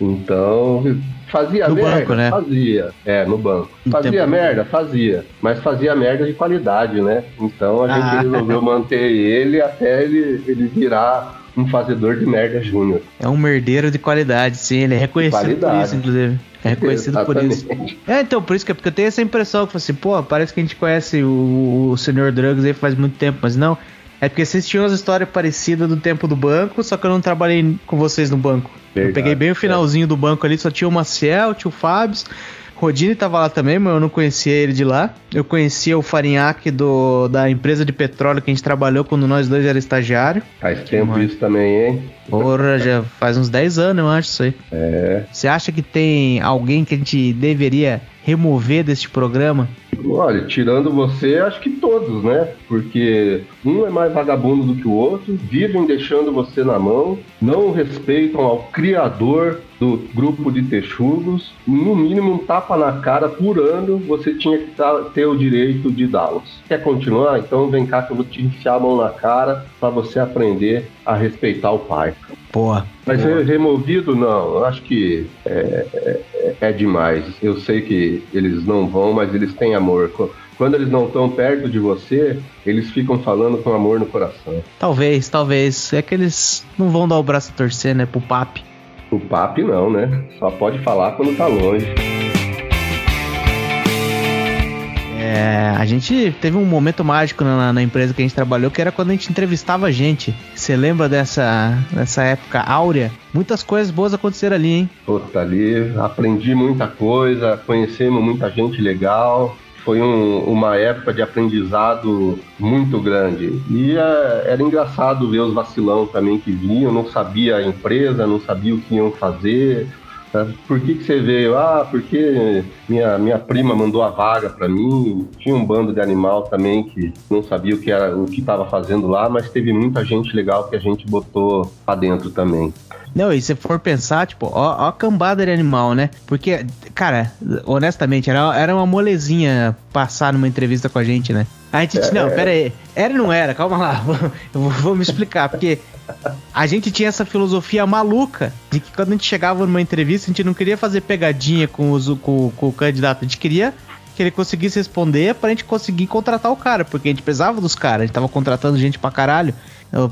S3: Então, fazia
S2: No
S3: merda?
S2: banco, né?
S3: Fazia. É, no banco.
S2: No
S3: Fazia merda? Fazia. Mas fazia merda de qualidade, né? Então a gente
S2: Ah.
S3: resolveu manter ele até ele, ele virar um fazedor de merda júnior.
S2: É um merdeiro de qualidade, sim. Ele é reconhecido por isso, inclusive. É reconhecido por isso.
S3: Exatamente.
S2: É, então, por isso que, porque eu tenho essa impressão que assim, pô, parece que a gente conhece o, o Sr. Drugs aí faz muito tempo, mas não. É porque vocês tinham umas histórias parecidas do tempo do banco, só que eu não trabalhei com vocês no banco. eu
S3: Verdade,
S2: peguei bem o finalzinho do banco ali, só tinha o Maciel, tinha o Fábio. Rodine tava lá também, mas eu não conhecia ele de lá. Eu conhecia o Farinhaque do, da empresa de petróleo que a gente trabalhou quando nós dois era estagiário.
S3: Faz tempo
S2: Mano.
S3: isso também, hein?
S2: Porra, já faz uns 10 anos, eu acho isso aí.
S3: É.
S2: Você acha que tem alguém que a gente deveria remover deste programa?
S3: Olha, tirando você, acho que todos, né? Porque um é mais vagabundo do que o outro, vivem deixando você na mão, não respeitam ao criador do grupo de texugos, no mínimo um tapa na cara por ano, você tinha que tá- ter o direito de dá-los. Quer continuar? Então vem cá que eu vou te enfiar a mão na cara para você aprender a respeitar o pai.
S2: Porra.
S3: Mas
S2: porra.
S3: removido, não. Eu acho que é, é- é demais. Eu sei que eles não vão, mas eles têm amor. Qu- Quando eles não estão perto de você, eles ficam falando com amor no coração.
S2: Talvez, talvez. É que eles não vão dar o braço a torcer, né, pro papi.
S3: O papi não, né? Só pode falar quando tá longe.
S2: É, a gente teve um momento mágico na, na empresa que a gente trabalhou, que era quando a gente entrevistava gente. Você lembra dessa, dessa época áurea? Muitas coisas boas aconteceram ali, hein?
S3: Puta, ali aprendi muita coisa, conhecemos muita gente legal. Foi um- uma época de aprendizado muito grande. E é, era engraçado ver os vacilão também que vinham, não sabia a empresa, não sabia o que iam fazer. Por que, que você veio? Ah, porque minha, minha prima mandou a vaga para mim. Tinha um bando de animal também que não sabia o que era o que estava fazendo lá, mas teve muita gente legal que a gente botou pra dentro também.
S2: Não, e se for pensar, tipo, ó, ó a cambada de animal, né? Porque, cara, honestamente, era, era uma molezinha passar numa entrevista com a gente, né? A gente, não, pera aí. Era ou não era? Calma lá. [laughs] Eu vou, vou me explicar, porque a gente tinha essa filosofia maluca de que quando a gente chegava numa entrevista, a gente não queria fazer pegadinha com, os, com, com o candidato, a gente queria que ele conseguisse responder pra gente conseguir contratar o cara, porque a gente precisava dos caras, a gente tava contratando gente pra caralho.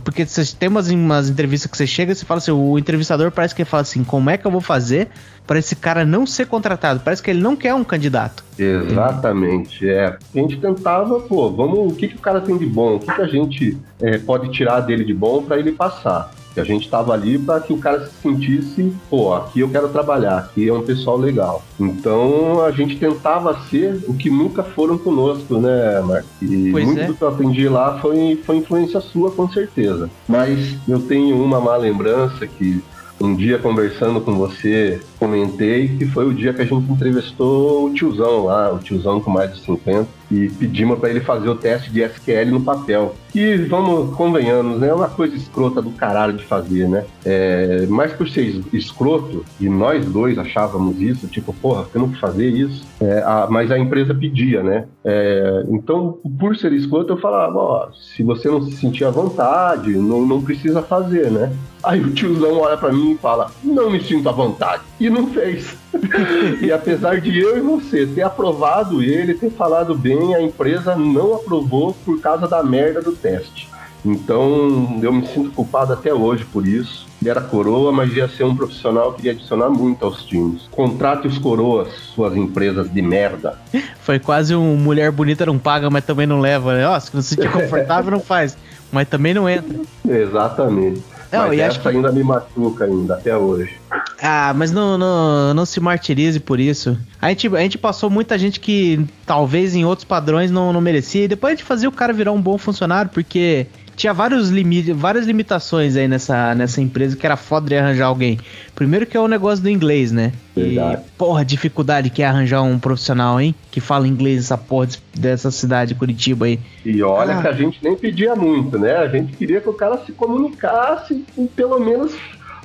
S2: Porque você tem umas, umas entrevistas que você chega e você fala assim, o entrevistador parece que ele fala assim, como é que eu vou fazer pra esse cara não ser contratado? Parece que ele não quer um candidato.
S3: Exatamente, é. A gente tentava, pô, vamos, o que, que o cara tem de bom? O que, que a gente é, pode tirar dele de bom para ele passar? Que a gente tava ali para que o cara se sentisse, pô, aqui eu quero trabalhar, aqui é um pessoal legal. Então a gente tentava ser o que nunca foram conosco, né, Marcos? E
S2: Pois
S3: muito
S2: é.
S3: do que eu aprendi lá foi, foi influência sua, com certeza. Mas eu tenho uma má lembrança que um dia conversando com você, comentei que foi o dia que a gente entrevistou o tiozão lá, o tiozão com mais de 50, e pedimos para ele fazer o teste de SQL no papel. Que, vamos, convenhamos, né? É uma coisa escrota do caralho de fazer, né? É, mas por ser es- escroto, e nós dois achávamos isso, tipo, porra, não vou fazer isso. É, a- mas a empresa pedia, né? É, então, por ser escroto, eu falava, ó, se você não se sentir à vontade, não, não precisa fazer, né? Aí o tiozão olha pra mim e fala, não me sinto à vontade. E não fez. [laughs] e apesar de eu e você ter aprovado ele, ter falado bem, a empresa não aprovou por causa da merda do teste. Então eu me sinto culpado até hoje por isso. Ele era coroa, mas ia ser um profissional que ia adicionar muito aos times. Contrate os coroas, suas empresas de merda. [laughs]
S2: Foi quase um mulher bonita não paga, mas também não leva, né? Ó, se não se sentir confortável, não faz. Mas também não entra. [laughs]
S3: Exatamente.
S2: Não,
S3: mas
S2: e
S3: essa
S2: acho que-
S3: ainda me machuca ainda, até hoje.
S2: Ah, mas não, não, não se martirize por isso. A gente, a gente passou muita gente que talvez em outros padrões não, não merecia. E depois a gente fazia o cara virar um bom funcionário, porque tinha vários limites, várias limitações aí nessa, nessa empresa que era foda de arranjar alguém. Primeiro que é o negócio do inglês, né?
S3: Verdade.
S2: E, porra, dificuldade que é arranjar um profissional, hein? Que fala inglês essa porra des- dessa cidade, Curitiba aí.
S3: E olha
S2: Ah.
S3: que a gente nem pedia muito, né? A gente queria que o cara se comunicasse e pelo menos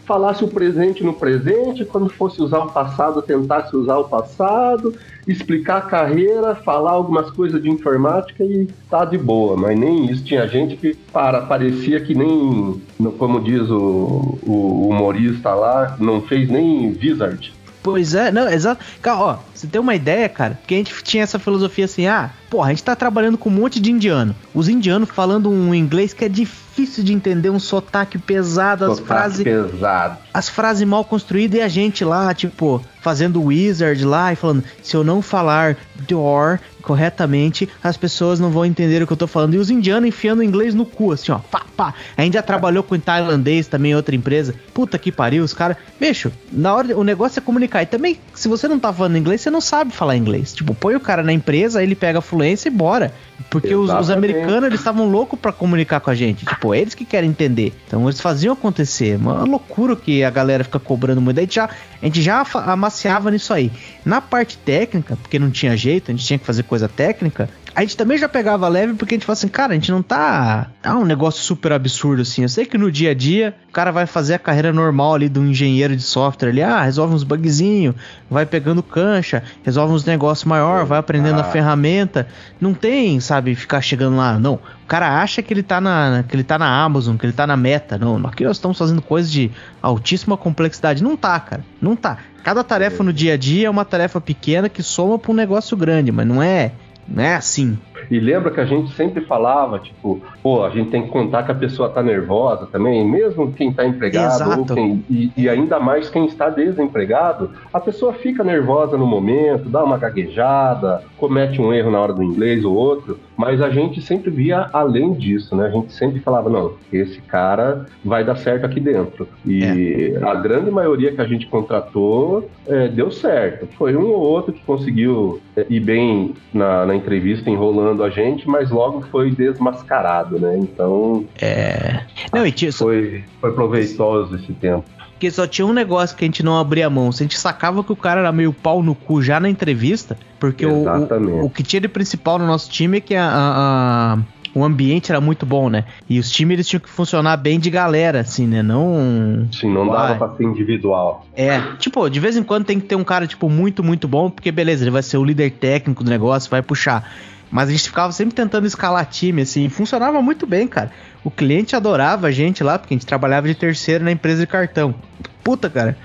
S3: falasse o presente no presente, quando fosse usar o passado, tentasse usar o passado, explicar a carreira, falar algumas coisas de informática e tá de boa, mas nem isso. Tinha gente que para, parecia que nem, como diz o, o humorista lá, não fez nem Wizard.
S2: Pois é, não, exato. Cara, ó, você tem uma ideia, cara? Porque a gente tinha essa filosofia assim, ah, porra, a gente tá trabalhando com um monte de indiano. Os indianos falando um inglês que é difícil de entender, um sotaque pesado, as frases.
S3: pesado.
S2: As frases mal construídas e a gente lá, tipo, fazendo wizard lá e falando, se eu não falar door corretamente, as pessoas não vão entender o que eu tô falando. E os indianos enfiando o inglês no cu, assim, ó, pá, pá. A gente já trabalhou com tailandês também, outra empresa. Puta que pariu, os caras. Bicho, na hora o negócio é comunicar. E também, se você não tá falando inglês, você não sabe falar inglês. Tipo, põe o cara na empresa, ele pega a fluência e bora. Porque os, os, americanos, eles estavam loucos para comunicar com a gente. Tipo, eles que querem entender. Então eles faziam acontecer. Uma loucura que a galera fica cobrando muito. Gente já, a gente já amaciava nisso aí. Na parte técnica, porque não tinha jeito, a gente tinha que fazer coisa técnica, a gente também já pegava leve porque a gente fala assim, cara, a gente não tá. Tá um negócio super absurdo assim. Eu sei que no dia a dia o cara vai fazer a carreira normal ali do engenheiro de software ali, ah, resolve uns bugzinhos, vai pegando cancha, resolve uns negócios maior, vai aprendendo ah. a ferramenta. Não tem, sabe, ficar chegando lá. Não. O cara acha que ele tá na, que ele tá na Amazon, que ele tá na meta. Não, aqui nós estamos fazendo coisas de altíssima complexidade. Não tá, cara. Não tá. Cada tarefa no dia a dia é uma tarefa pequena que soma para um negócio grande, mas não é não é assim.
S3: E lembra que a gente sempre falava, tipo, pô, a gente tem que contar que a pessoa tá nervosa também, mesmo quem tá empregado, quem, e, e, ainda mais quem está desempregado, a pessoa fica nervosa no momento, dá uma gaguejada, comete um erro na hora do inglês ou outro, mas a gente sempre via além disso, né? A gente sempre falava, não, esse cara vai dar certo aqui dentro. E é. a grande maioria que a gente contratou é, deu certo. Foi um ou outro que conseguiu é, ir bem na, na entrevista enrolando a gente, mas logo foi desmascarado, né? Então.
S2: É. Não, e tinha...
S3: foi, foi proveitoso esse tempo.
S2: Porque só tinha um negócio que a gente não abria mão. Se a gente sacava que o cara era meio pau no cu já na entrevista, porque o, o, o, que tinha de principal no nosso time é que a, a, a o ambiente era muito bom, né? E os times eles tinham que funcionar bem de galera, assim, né? Não.
S3: Sim, não dava pra ser individual.
S2: É, tipo, de vez em quando tem que ter um cara, tipo, muito, muito bom, porque beleza, ele vai ser o líder técnico do negócio, vai puxar. Mas a gente ficava sempre tentando escalar time, assim, funcionava muito bem, cara. O cliente adorava a gente lá, porque a gente trabalhava de terceiro na empresa de cartão. Puta, cara.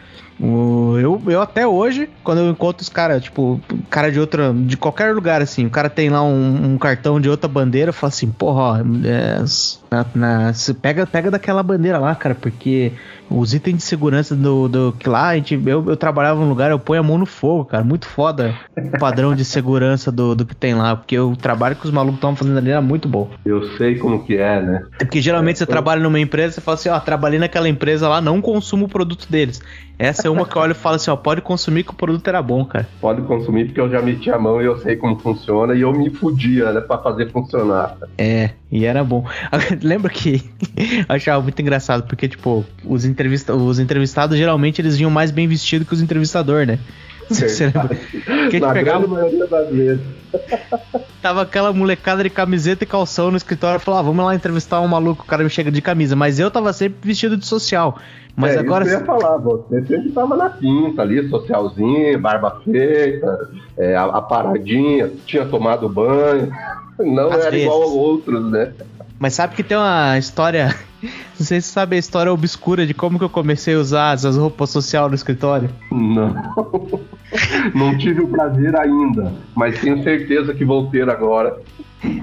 S2: Eu, eu até hoje, quando eu encontro os caras, tipo, cara de outra. de qualquer lugar, assim, o cara tem lá um, um cartão de outra bandeira, eu falo assim, porra, ó, é, na, na, pega, pega daquela bandeira lá, cara, porque os itens de segurança do, do que lá, a gente, eu, eu trabalhava num lugar, eu ponho a mão no fogo, cara. Muito foda o padrão de segurança do, do que tem lá. Porque o trabalho que os malucos estavam fazendo ali era muito bom.
S3: Eu sei como que é, né?
S2: É porque geralmente é, você eu... trabalha numa empresa, você fala assim, ó, trabalhei naquela empresa lá, não consumo o produto deles. Essa é uma que eu olho e falo assim, ó, pode consumir que o produto era bom, cara.
S3: Pode consumir porque eu já meti a mão e eu sei como funciona e eu me fudia, né, pra fazer funcionar.
S2: É, e era bom. [laughs] Lembra que [laughs] eu achava muito engraçado, porque, tipo, os, entrevista os entrevistados geralmente eles vinham mais bem vestidos que os entrevistadores, né? [laughs]
S3: Você lembra? Que a gente pegava... maioria das vezes. [laughs]
S2: Tava aquela molecada de camiseta e calção no escritório e falava, ah, vamos lá entrevistar um maluco, o cara me chega de camisa. Mas eu tava sempre vestido de social. Mas é, agora.
S3: Isso eu ia falar, você sempre tava na pinta ali, socialzinho, barba feita, é, a, a, paradinha, tinha tomado banho. [laughs] Não Às era vezes. igual aos outros, né?
S2: Mas sabe que tem uma história. [laughs] Não sei se você sabe a história obscura de como que eu comecei a usar essas roupas social no escritório.
S3: Não. [laughs] Não tive o prazer ainda, mas tenho certeza que vou ter agora.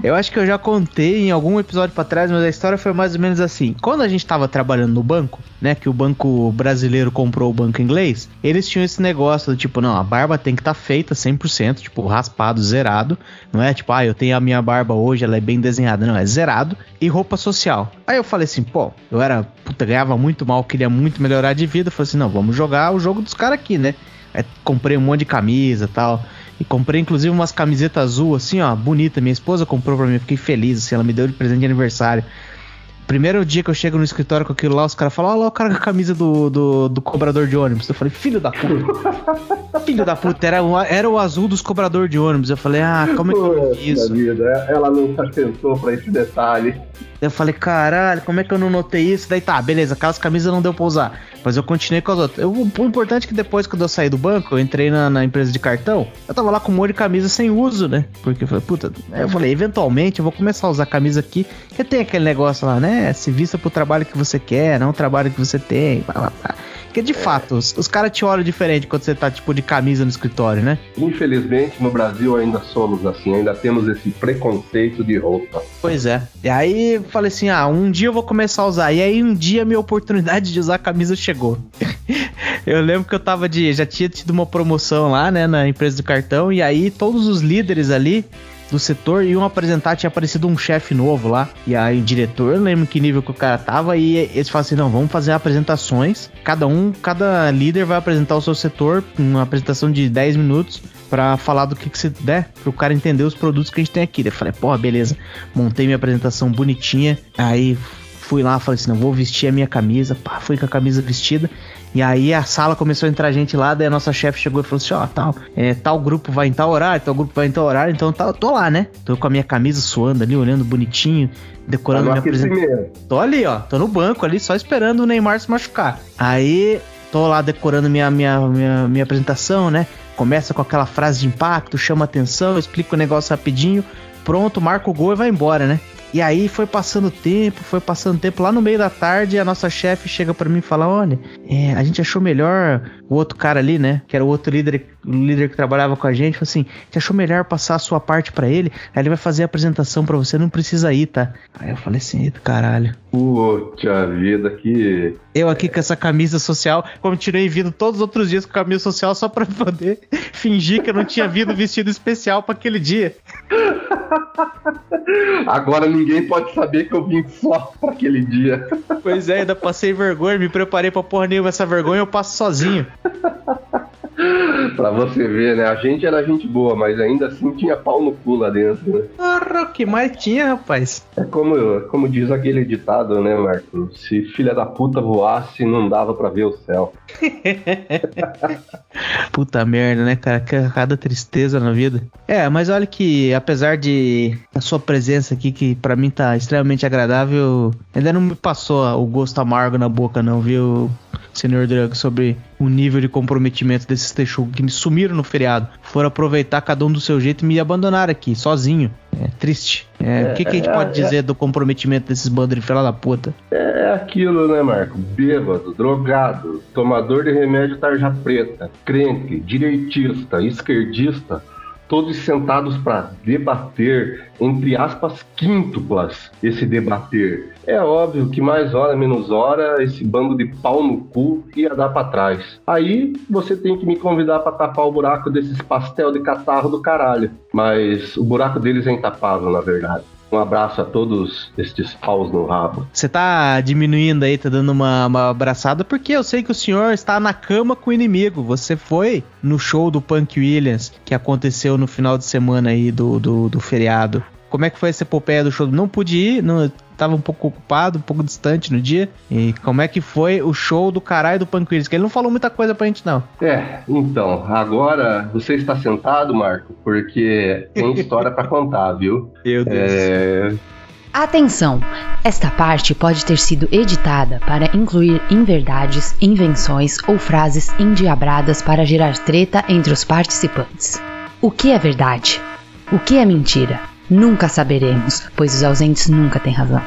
S2: Eu acho que eu já contei em algum episódio para trás, mas a história foi mais ou menos assim. Quando a gente tava trabalhando no banco, né, que o banco brasileiro comprou o banco inglês, eles tinham esse negócio do tipo, não, a barba tem que estar tá feita 100%, tipo, raspado, zerado. Não é tipo, ah, eu tenho a minha barba hoje, ela é bem desenhada. Não, é zerado. E roupa social. Aí eu falei assim, pô, eu era, puta, ganhava muito mal, queria muito melhorar de vida. Falei assim, não, vamos jogar o jogo dos caras aqui, né? Aí comprei um monte de camisa tal. E comprei inclusive umas camisetas azul, assim, ó, bonita. Minha esposa comprou pra mim, fiquei feliz, assim, ela me deu de presente de aniversário. Primeiro dia que eu chego no escritório com aquilo lá, os caras falam, olha lá o cara com a camisa do, do, do, cobrador de ônibus. Eu falei, filho da puta. [laughs] filho da puta, era, era o azul dos cobradores de ônibus. Eu falei, ah, como é que eu
S3: fiz isso? Vida, ela não se atentou pra esse detalhe.
S2: Eu falei, caralho, como é que eu não notei isso? Daí tá, beleza, aquelas camisas não deu pra usar. Mas eu continuei com as outras. Eu, o importante é que depois, quando eu saí do banco, eu entrei na, na empresa de cartão, eu tava lá com um monte de camisa sem uso, né? Porque eu falei, puta, eu falei, eventualmente eu vou começar a usar camisa aqui. Que tem aquele negócio lá, né? Se vista pro trabalho que você quer, não o trabalho que você tem. Blá, blá, blá. Porque de fato, os, os caras te olham diferente quando você tá, tipo, de camisa no escritório, né?
S3: Infelizmente, no Brasil ainda somos assim, ainda temos esse preconceito de roupa.
S2: Pois é. E aí eu falei assim: ah, um dia eu vou começar a usar. E aí um dia a minha oportunidade de usar a camisa chegou. [laughs] eu lembro que eu tava de. Já tinha tido uma promoção lá, né, na empresa do cartão. E aí todos os líderes ali do setor iam apresentar, tinha aparecido um chefe novo lá. E aí o diretor, eu lembro que nível que o cara tava, e eles falaram assim: não, vamos fazer apresentações. Cada um, cada líder vai apresentar o seu setor, uma apresentação de 10 minutos. Pra falar do que, que você der, pro cara entender os produtos que a gente tem aqui. Daí eu falei, porra, beleza. Montei minha apresentação bonitinha. Aí fui lá, falei assim: não, vou vestir a minha camisa. Pá, fui com a camisa vestida. E aí a sala começou a entrar gente lá, daí a nossa chefe chegou e falou assim, ó, oh, tal, é, tal grupo vai em tal horário, tal grupo vai em tal horário, então tá, tô lá, né? Tô com a minha camisa suando ali, olhando bonitinho, decorando tá minha apresentação. Tô ali, ó, tô no banco ali, só esperando o Neymar se machucar. Aí, tô lá decorando minha, minha, minha, minha apresentação, né? Começa com aquela frase de impacto, chama atenção, explica o negócio rapidinho, pronto, marca o gol e vai embora, né? E aí foi passando tempo, foi passando tempo. Lá no meio da tarde, a nossa chefe chega para mim e fala: Olha, é, a gente achou melhor o outro cara ali, né? Que era o outro líder, líder que trabalhava com a gente. Falou assim: a gente achou melhor passar a sua parte para ele. Aí ele vai fazer a apresentação para você, não precisa ir, tá? Aí eu falei assim: caralho.
S3: Puta vida, que.
S2: Eu aqui com essa camisa social, continuei vindo todos os outros dias com camisa social só pra poder [laughs] fingir que eu não tinha vindo vestido especial para aquele dia.
S3: Agora ninguém pode saber que eu vim só pra aquele dia.
S2: Pois é, ainda passei vergonha, me preparei pra porra nenhuma essa vergonha, eu passo sozinho. [laughs]
S3: pra você ver, né? A gente era gente boa, mas ainda assim tinha pau no cu lá dentro, né?
S2: Porra, que mais tinha, rapaz?
S3: É como, como diz aquele ditado, né, Marco? Se filha da puta voasse, não dava pra ver o céu. [laughs]
S2: Puta merda, né, cara? Cada tristeza na vida. É, mas olha que, apesar de a sua presença aqui, que para mim tá extremamente agradável, ainda não me passou o gosto amargo na boca, não, viu? Senhor Drug, sobre o nível de comprometimento desses Texugo que me sumiram no feriado. Foram aproveitar cada um do seu jeito e me abandonaram aqui, sozinho. É triste. É, é, o que, que, a gente é, pode é. dizer do comprometimento desses bandos de filha da puta?
S3: É aquilo, né, Marco? Bêbado, drogado, tomador de remédio tarja preta, crente, direitista, esquerdista todos sentados para debater, entre aspas, quíntuplas, esse debater. É óbvio que mais hora menos hora esse bando de pau no cu ia dar para trás. Aí você tem que me convidar para tapar o buraco desses pastel de catarro do caralho. Mas o buraco deles é intapável, na verdade. Um abraço a todos estes paus no rabo.
S2: Você tá diminuindo aí, tá dando uma, uma abraçada, porque eu sei que o senhor está na cama com o inimigo. Você foi no show do Punk Williams, que aconteceu no final de semana aí do, do, do feriado. Como é que foi essa epopeia do show? Não pude ir, não, tava um pouco ocupado, um pouco distante no dia. E como é que foi o show do caralho do Panqueires? Que ele não falou muita coisa pra gente, não.
S3: É, então, agora você está sentado, Marco, porque tem história para contar, viu?
S2: Meu Deus. É...
S5: Atenção! Esta parte pode ter sido editada para incluir inverdades, invenções ou frases endiabradas para gerar treta entre os participantes. O que é verdade? O que é mentira? Nunca saberemos, pois os ausentes nunca têm razão.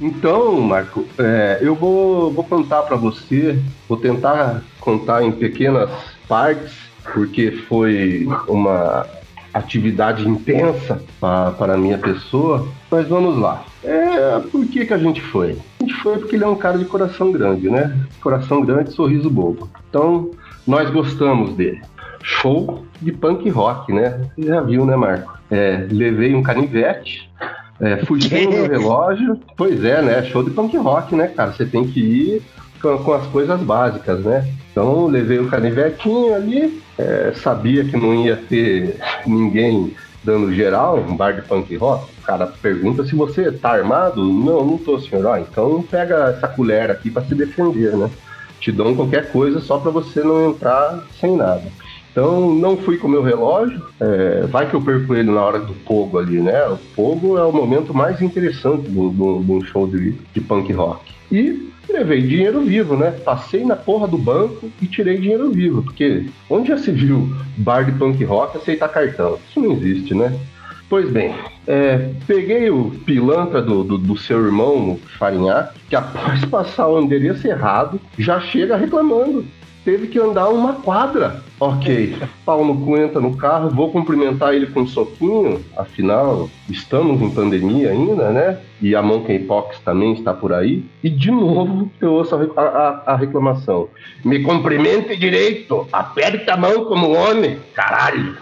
S3: Então, Marco, é, eu vou, vou contar para você, vou tentar contar em pequenas partes, porque foi uma atividade intensa para a minha pessoa, mas vamos lá. É, por que, que a gente foi? A gente foi porque ele é um cara de coração grande, né? Coração grande, sorriso bobo. Então, nós gostamos dele. Show de punk rock, né? Você já viu, né, Marco? É, levei um canivete, é, fui sem o meu relógio. Pois é, né? Show de punk rock, né, cara? Você tem que ir com, com as coisas básicas, né? Então levei o canivetinho ali, é, sabia que não ia ter ninguém dando geral, um bar de punk rock. O cara pergunta se você tá armado. Não, não tô, senhor. Ó, então pega essa colher aqui para se defender, né? Te dão qualquer coisa só para você não entrar sem nada. Então não fui com o meu relógio, é, vai que eu perco ele na hora do fogo ali, né? O fogo é o momento mais interessante de um show de, de punk rock. E levei dinheiro vivo, né? Passei na porra do banco e tirei dinheiro vivo, porque onde já se viu bar de punk rock aceitar cartão? Isso não existe, né? Pois bem, é, peguei o pilantra do, do, do seu irmão, Farinhaque, que após [laughs] passar o endereço errado, já chega reclamando teve que andar uma quadra. Ok, [laughs] pau no cu entra no carro, vou cumprimentar ele com um soquinho, afinal, estamos em pandemia ainda, né? E a Monkeypox também está por aí. E de novo eu ouço a, a, a reclamação. Me cumprimente direito, aperta a mão como homem, caralho.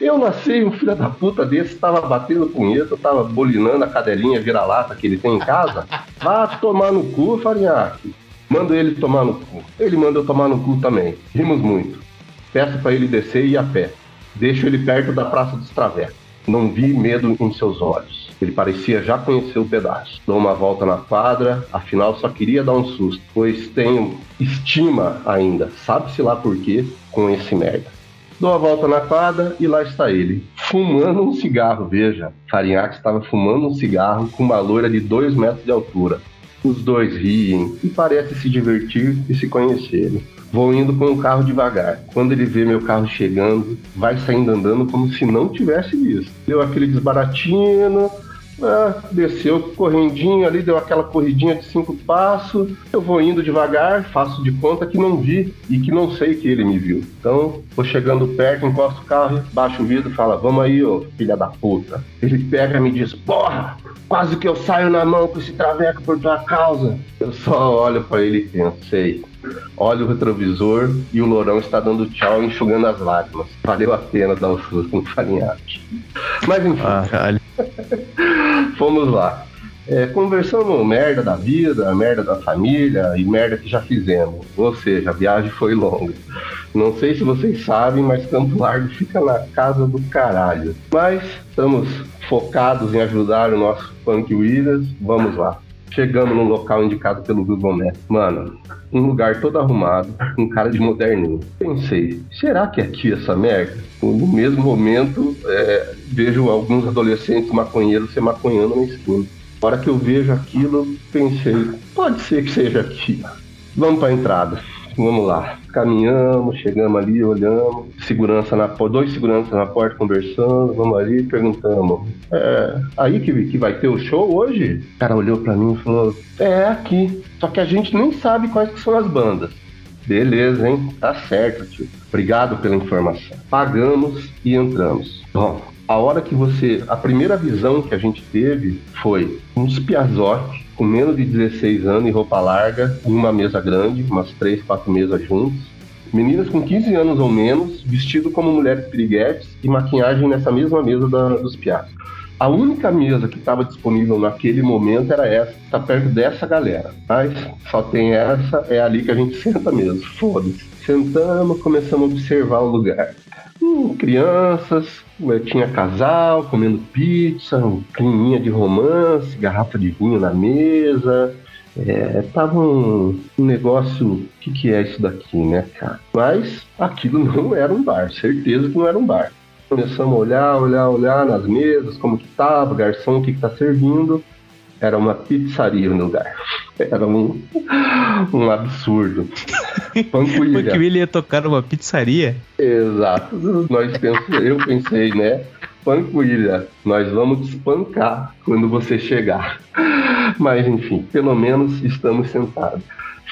S3: Eu nasci, um filho da puta desse, tava batendo punheta, tava bolinando a cadelinha vira-lata que ele tem em casa. [laughs] Vá tomar no cu, farinhaque. Mando ele tomar no cu. Ele manda eu tomar no cu também. Rimos muito. Peço para ele descer e ir a pé. Deixo ele perto da Praça dos Travecos. Não vi medo em seus olhos. Ele parecia já conhecer o pedaço. Dou uma volta na quadra, afinal só queria dar um susto, pois tenho estima ainda, sabe-se lá por quê, com esse merda. Dou a volta na quadra e lá está ele, fumando um cigarro, veja. Farinhaque estava fumando um cigarro com uma loira de dois metros de altura. Os dois riem e parecem se divertir e se conhecerem. Vou indo com o carro devagar. Quando ele vê meu carro chegando, vai saindo andando como se não tivesse visto. Deu aquele desbaratino, ah, desceu correndinho ali, deu aquela corridinha de cinco passos. Eu vou indo devagar, faço de conta que não vi e que não sei que ele me viu. Então, vou chegando perto, encosto o carro, baixo o vidro e fala: Vamos aí, ô filha da puta. Ele pega e me diz: Porra, quase que eu saio na mão com esse traveco por tua causa. Eu só olho para ele e pensei. Olha o retrovisor e o Lourão está dando tchau, enxugando as lágrimas. Valeu a pena dar o um susto no farinhate. Mas enfim. Ah, [laughs] Fomos lá. É, conversamos merda da vida, merda da família e merda que já fizemos. Ou seja, a viagem foi longa. Não sei se vocês sabem, mas Campo Largo fica na casa do caralho. Mas estamos focados em ajudar o nosso Punk Williams. Vamos lá. Chegamos no local indicado pelo Google Maps. Mano, um lugar todo arrumado, com cara de moderninho. Pensei, será que é aqui essa merda? No mesmo momento, é, vejo alguns adolescentes maconheiros se maconhando na esquina. Na hora que eu vejo aquilo, pensei, pode ser que seja aqui. Vamos para a entrada. Vamos lá. Caminhamos, chegamos ali, olhamos, segurança na dois seguranças na porta conversando, vamos ali, perguntamos. É, aí que, que vai ter o show hoje? O cara olhou para mim e falou: É aqui. Só que a gente nem sabe quais são as bandas. Beleza, hein? Tá certo, tio. Obrigado pela informação. Pagamos e entramos. Bom, a hora que você. A primeira visão que a gente teve foi uns piazote com menos de 16 anos e roupa larga, em uma mesa grande, umas três, quatro mesas juntos. Meninas com 15 anos ou menos, vestido como mulheres piriguetes e maquiagem nessa mesma mesa da, dos piados. A única mesa que estava disponível naquele momento era essa, tá perto dessa galera. Mas só tem essa, é ali que a gente [laughs] senta mesmo. Foda-se. Sentamos, começamos a observar o lugar. Hum, crianças, tinha casal comendo pizza, climinha de romance, garrafa de vinho na mesa. É, tava um, um negócio, o que, que é isso daqui, né, cara? Mas aquilo não era um bar, certeza que não era um bar. Começamos a olhar, olhar, olhar nas mesas, como que tava, garçom, o que, que tá servindo. Era uma pizzaria no lugar. Era um, um absurdo.
S2: Panquilha. [laughs] Panquilha ia tocar numa pizzaria?
S3: Exato. Nós pensamos, eu pensei, né? Panquilha, nós vamos te espancar quando você chegar. Mas enfim, pelo menos estamos sentados.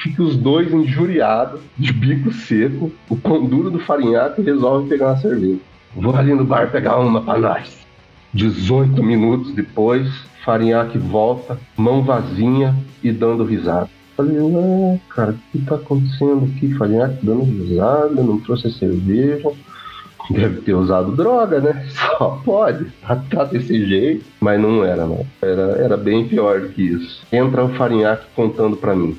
S3: Fica os dois injuriados, de bico seco, o pão duro do farinhaque resolve pegar uma cerveja. Vou ali no bar pegar uma pra nós. 18 minutos depois, Farinhaque volta, mão vazinha e dando risada. Falei, ué, cara, o que tá acontecendo aqui? Farinhaque dando risada, não trouxe a cerveja. [laughs] Deve ter usado droga, né? [laughs] Só pode. Tá, tá desse jeito. Mas não era, não. Era, era bem pior do que isso. Entra o Farinhaque contando pra mim.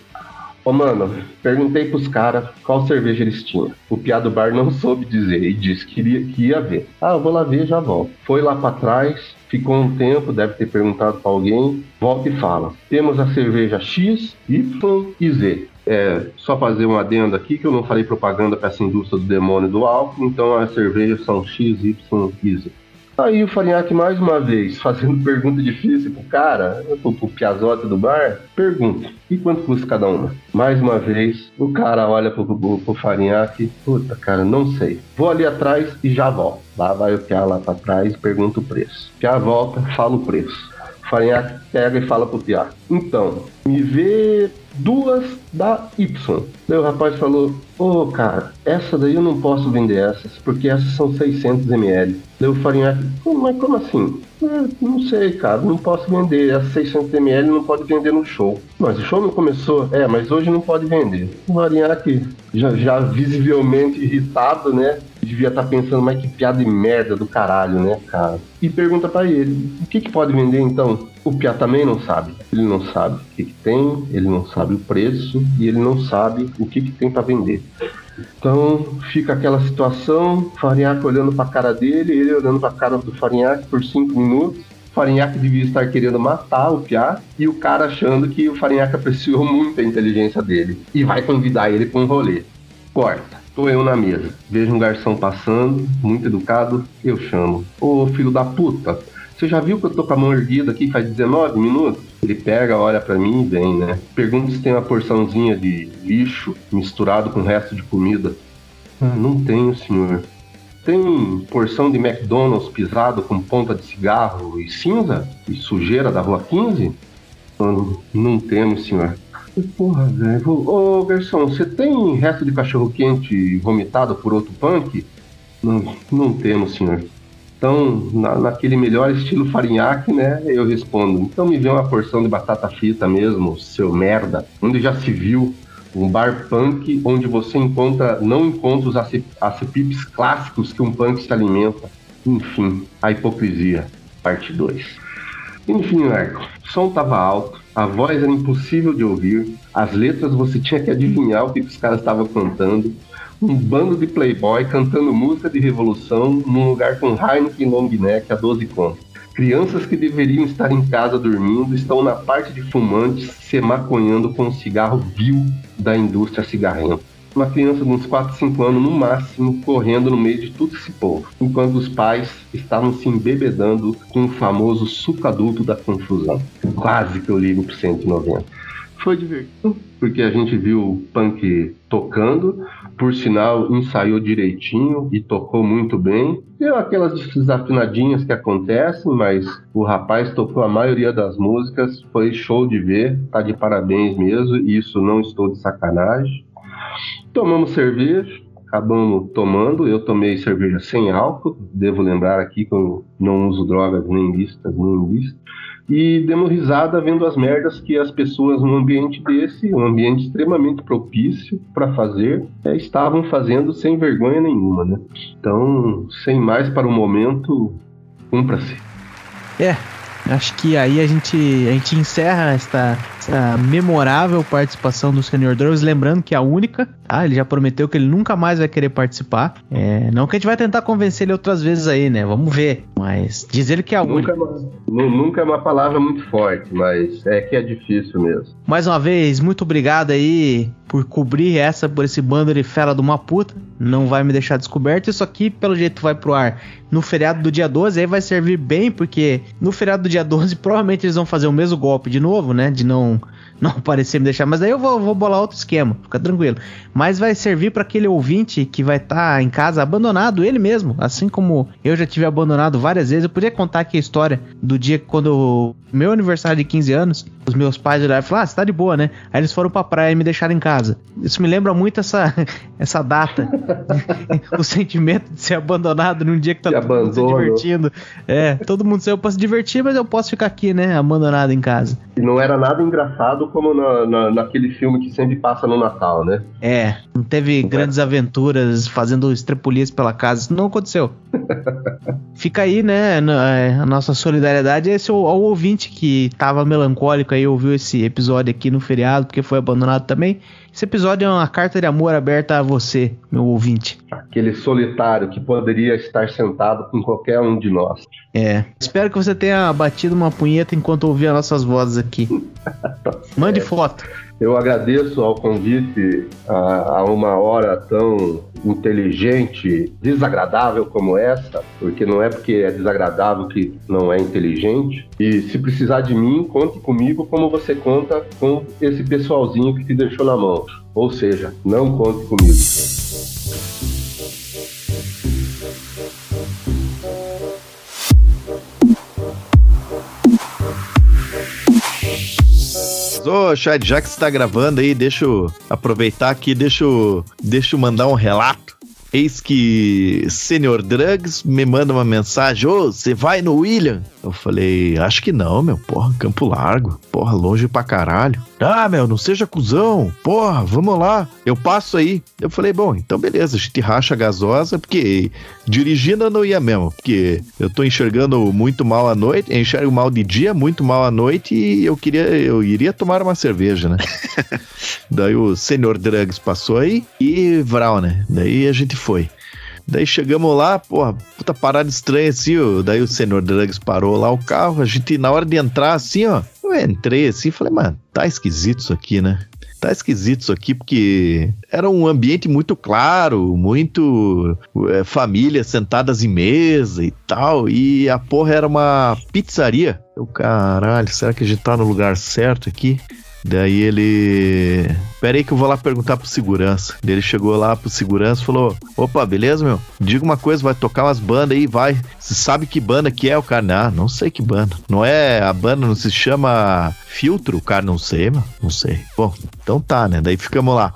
S3: Ô, mano, perguntei pros caras qual cerveja eles tinham. O piado bar não soube dizer e disse que, iria, que ia ver. Ah, eu vou lá ver e já volto. Foi lá para trás, ficou um tempo, deve ter perguntado para alguém, volta e fala. Temos a cerveja X, Y e Z. É, só fazer um adendo aqui que eu não falei propaganda para essa indústria do demônio do álcool, então as cervejas são X, Y, Y. Aí o Farinhaque, mais uma vez, fazendo [laughs] pergunta difícil pro cara, pro, pro Piazote do bar, pergunta: e quanto custa cada uma? Mais uma vez, o cara olha pro, pro, pro puta, cara, não sei. Vou ali atrás e já volto. Lá vai o Piá lá pra trás e pergunta o preço. Piá volta, fala o preço. Farinhaque pega e fala pro Piá: então, me vê duas da Y. Daí o rapaz falou: Ô oh, cara, essa daí eu não posso vender essas, porque essas são 600 ml. Daí o Farinhaque: Mas como assim? Ah, não sei, cara, não posso vender. Essas 600 ml não pode vender no show. Mas o show não começou? É, mas hoje não pode vender. O Farinhaque já, já visivelmente irritado, né? devia estar tá pensando, mas que piada de merda do caralho, né, cara? E pergunta para ele, o que que pode vender então? O Piá também não sabe. Ele não sabe o que, que tem, ele não sabe o preço e ele não sabe o que, que tem para vender. Então fica aquela situação, Farinhaque olhando para a cara dele, ele olhando para a cara do Farinhaque por cinco minutos. Farinhaque devia estar querendo matar o Piá e o cara achando que o Farinhaque apreciou muito a inteligência dele e vai convidar ele para um rolê. Corta. Tô eu na mesa. Vejo um garçom passando, muito educado, eu chamo. Ô filho da puta, você já viu que eu tô com a mão erguida aqui faz 19 minutos? Ele pega, olha para mim e vem, né? Pergunta se tem uma porçãozinha de lixo misturado com o resto de comida. Ah, não tenho, senhor. Tem porção de McDonald's pisado com ponta de cigarro e cinza? E sujeira da rua 15? Não, não temos, senhor. Porra, velho. Ô, garçom, você tem resto de cachorro-quente vomitado por outro punk? Não, não temos, senhor. Então, na, naquele melhor estilo farinhaque, né, eu respondo. Então me vê uma porção de batata frita mesmo, seu merda. Onde já se viu um bar punk onde você encontra, não encontra os acepipes clássicos que um punk se alimenta. Enfim, a hipocrisia, parte 2. Enfim, Marco, o som tava alto, a voz era impossível de ouvir, as letras você tinha que adivinhar o que os caras estavam cantando. Um bando de playboy cantando música de revolução num lugar com Heineken long neck a 12 contos. Crianças que deveriam estar em casa dormindo estão na parte de fumantes se maconhando com o cigarro vil da indústria cigarrenta. Uma criança de uns 4, 5 anos no máximo correndo no meio de todo esse povo, enquanto os pais estavam se embebedando com o famoso suco adulto da confusão. Quase que eu ligo pro 190. Foi divertido, porque a gente viu o punk tocando, por sinal, ensaiou direitinho e tocou muito bem. Deu aquelas desafinadinhas que acontecem, mas o rapaz tocou a maioria das músicas, foi show de ver, tá de parabéns mesmo, isso não estou de sacanagem. Tomamos cerveja, acabamos tomando. Eu tomei cerveja sem álcool, devo lembrar aqui que eu não uso drogas nem listas, nem listas. E demos risada vendo as merdas que as pessoas num ambiente desse, um ambiente extremamente propício para fazer, é, estavam fazendo sem vergonha nenhuma, né? Então, sem mais para o momento, cumpra-se.
S2: É, acho que aí a gente, a gente encerra esta, esta memorável participação do Senhor Drows, lembrando que é a única ah, ele já prometeu que ele nunca mais vai querer participar. É, não que a gente vai tentar convencer ele outras vezes aí, né? Vamos ver. Mas diz ele que é a
S3: nunca, única. É nunca é uma palavra muito forte, mas é que é difícil mesmo.
S2: Mais uma vez, muito obrigado aí por cobrir essa, por esse bando de fera de uma puta. Não vai me deixar descoberto. Isso aqui, pelo jeito, vai pro ar no feriado do dia 12. Aí vai servir bem, porque no feriado do dia 12 provavelmente eles vão fazer o mesmo golpe de novo, né? De não não aparecer me deixar. Mas aí eu vou, vou bolar outro esquema, fica tranquilo. Mas vai servir para aquele ouvinte que vai estar tá em casa abandonado, ele mesmo. Assim como eu já tive abandonado várias vezes. Eu podia contar aqui a história do dia quando meu aniversário de 15 anos, os meus pais olharam e falaram: Ah, você tá de boa, né? Aí eles foram pra praia e me deixaram em casa. Isso me lembra muito essa, [laughs] essa data. [laughs] o sentimento de ser abandonado num dia que tá todo mundo se divertindo. É, todo mundo saiu pra se divertir, mas eu posso ficar aqui, né? Abandonado em casa.
S3: E não era nada engraçado como na, na, naquele filme que sempre passa no Natal, né?
S2: É, não teve não grandes é. aventuras fazendo estrepulias pela casa, isso não aconteceu. [laughs] Fica aí, né, é, a nossa solidariedade esse ao, ao ouvinte que tava melancólico aí, ouviu esse episódio aqui no feriado, porque foi abandonado também. Esse episódio é uma carta de amor aberta a você, meu ouvinte.
S3: Aquele solitário que poderia estar sentado com qualquer um de nós.
S2: É. Espero que você tenha batido uma punheta enquanto ouvia nossas vozes aqui. [laughs] Mande foto.
S3: Eu agradeço ao convite a, a, uma hora tão inteligente, desagradável como essa, porque não é porque é desagradável que não é inteligente. E se precisar de mim, conte comigo como você conta com esse pessoalzinho que te deixou na mão. Ou seja, não conte comigo.
S6: Ô, Chad, já que você tá gravando aí, deixa eu aproveitar aqui, deixa eu, deixa eu mandar um relato. Eis que Senior Drugs me manda uma mensagem: Ô, você vai no William? Eu falei, acho que não, meu. Porra, Campo Largo. Porra, longe pra caralho. Ah, meu, não seja cuzão. Porra, vamos lá. Eu passo aí. Eu falei, bom, então beleza, a gente racha a gasosa, porque dirigindo eu não ia mesmo, porque eu tô enxergando muito mal à noite, enxergo mal de dia, muito mal à noite, e eu queria, eu iria tomar uma cerveja, né? [laughs] Daí o Senhor Drugs passou aí e Vral, né? Daí a gente foi. Daí chegamos lá, porra, puta parada estranha assim, ó. Daí o senhor Drugs parou lá o carro, a gente, na hora de entrar assim, ó, eu entrei assim e falei, mano, tá esquisito isso aqui, né? Tá esquisito isso aqui, porque era um ambiente muito claro, muito é, família sentadas em mesa e tal, e a porra era uma pizzaria. Eu, caralho, será que a gente tá no lugar certo aqui? Daí ele. Pera aí que eu vou lá perguntar pro segurança. Daí ele chegou lá pro segurança e falou: Opa, beleza, meu? Diga uma coisa, vai tocar umas bandas aí, vai. Você sabe que banda que é o cara? Ah, não sei que banda. Não é. A banda não se chama Filtro? O cara não sei, mano. Não sei. Bom, então tá, né? Daí ficamos lá.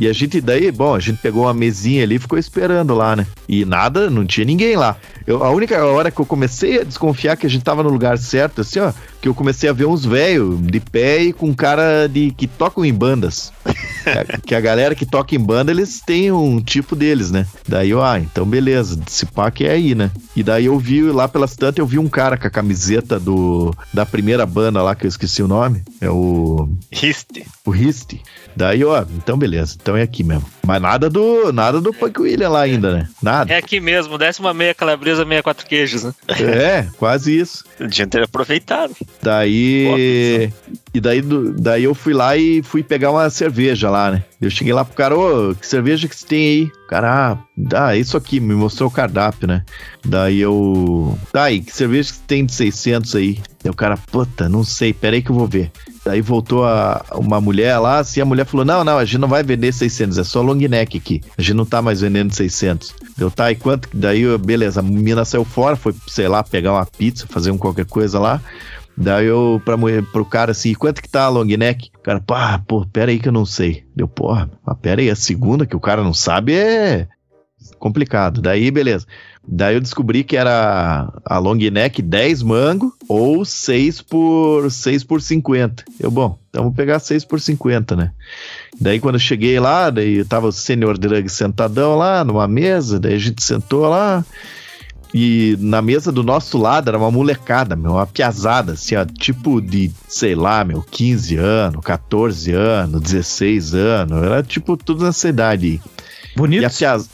S6: E a gente daí, bom, a gente pegou uma mesinha ali e ficou esperando lá, né? E nada, não tinha ninguém lá. Eu, a única hora que eu comecei a desconfiar que a gente tava no lugar certo, assim, ó, que eu comecei a ver uns velhos de pé e com cara de que tocam em bandas. [laughs] que a galera que toca em banda, eles têm um tipo deles, né? Daí eu, ah, então beleza, se pá que é aí, né? E daí eu vi lá pelas tantas, eu vi um cara com a camiseta do da primeira banda lá, que eu esqueci o nome. É o.
S7: Riste.
S6: O Riste. Daí, ó, então beleza, então é aqui mesmo. Mas nada do nada do Punk William lá ainda, né? Nada.
S7: É aqui mesmo, décima meia calabresa, meia quatro queijos, né?
S6: É, quase isso.
S7: Podia ter aproveitado.
S6: Daí. E daí, daí eu fui lá e fui pegar uma cerveja lá, né? Eu cheguei lá pro cara, ô, que cerveja que você tem aí? O cara, ah, ah, isso aqui, me mostrou o cardápio, né? Daí eu, tá aí, que cerveja que você tem de 600 aí? Daí o cara, puta, não sei, peraí que eu vou ver. Daí voltou a, uma mulher lá, assim, a mulher falou, não, não, a gente não vai vender 600, é só long neck aqui. A gente não tá mais vendendo 600. Deu, tá, e quanto? Daí, beleza, a menina saiu fora, foi, sei lá, pegar uma pizza, fazer um qualquer coisa lá. Daí eu, pra mulher, pro cara assim, quanto que tá a long neck? O cara, pá, pô, pera aí que eu não sei. Deu, porra, mas pera aí, a segunda que o cara não sabe é complicado. Daí, beleza. Daí eu descobri que era a long neck 10 mango ou 6 por 6 por 50. Eu, bom, então vou pegar 6 por 50, né? Daí quando eu cheguei lá, daí tava o Senior Drug sentadão lá numa mesa, daí a gente sentou lá. E na mesa do nosso lado era uma molecada, meu, uma piazada, assim, ó, tipo de, sei lá, meu, 15 anos, 14 anos, 16 anos, era tipo tudo nessa idade.
S2: Bonito.
S6: E a piaz...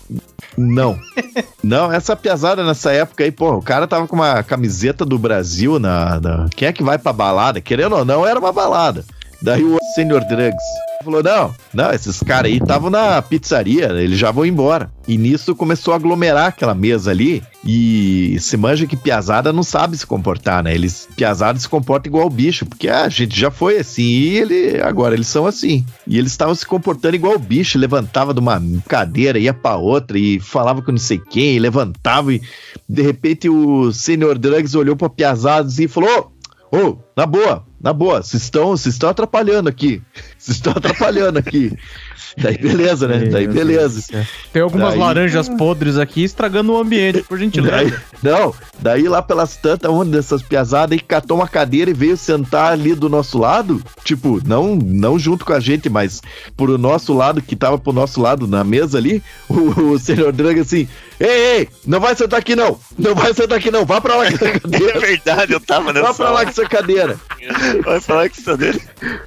S6: Não. [laughs] Não, essa piazada nessa época aí, pô, o cara tava com uma camiseta do Brasil na, na... Quem é que vai pra balada? Querendo ou não, era uma balada. Daí o Senior Drugs falou: não, não, esses caras aí estavam na pizzaria, eles já vão embora. E nisso começou a aglomerar aquela mesa ali. E se manja que Piazada não sabe se comportar, né? Eles, Piazada se comporta igual bicho, porque ah, a gente já foi assim e ele, agora eles são assim. E eles estavam se comportando igual bicho, levantava de uma cadeira, ia pra outra e falava com não sei quem, levantava e de repente o Senior Drugs olhou pra Piazada assim, e falou: Ô, oh, na boa, na boa, vocês estão, estão atrapalhando aqui. Vocês estão atrapalhando aqui. Daí beleza, né? Daí beleza.
S2: Tem algumas
S6: Daí-
S2: laranjas podres aqui estragando o ambiente, por gentileza.
S6: Daí- não, Daí lá pelas tantas, uma dessas piazadas, e catou uma cadeira e veio sentar ali do nosso lado. Tipo, não, não junto com a gente, mas pro nosso lado, que tava pro nosso lado na mesa ali, o, o senhor Drag assim, ei, ei, não vai sentar aqui não, não vai sentar aqui não, vá pra lá com essa [laughs]
S7: É
S6: cadeira.
S7: verdade, eu tava nessa.
S6: Vá pra lá com essa cadeira.
S7: Vai falar que isso dele.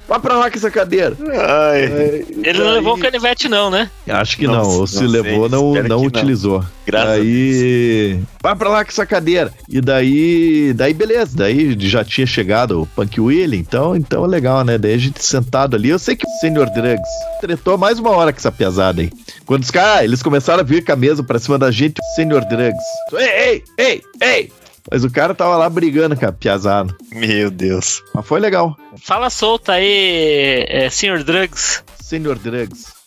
S6: Vá pra lá com essa cadeira.
S7: Ai.
S6: É,
S7: Ele não levou o canivete, não, né?
S6: Acho que
S7: Não,
S6: não, ou
S7: não
S6: se
S7: sei,
S6: levou, não, não utilizou.
S7: Graças a
S6: Aí, vai pra lá com essa cadeira. E daí, daí beleza, daí já tinha chegado o Punk Willie, então, então é legal, né? Daí a gente sentado ali, eu sei que o Senior Drugs tretou mais uma hora com essa pesada aí. Quando os caras, eles começaram a vir com a mesa pra cima da gente, o Senior Drugs. Ei, ei, ei, ei! Mas o cara tava lá brigando com a piazada.
S7: Meu Deus.
S6: Mas foi legal.
S7: Fala solta aí, é, Sr. Drugs.
S6: Senior Drugs.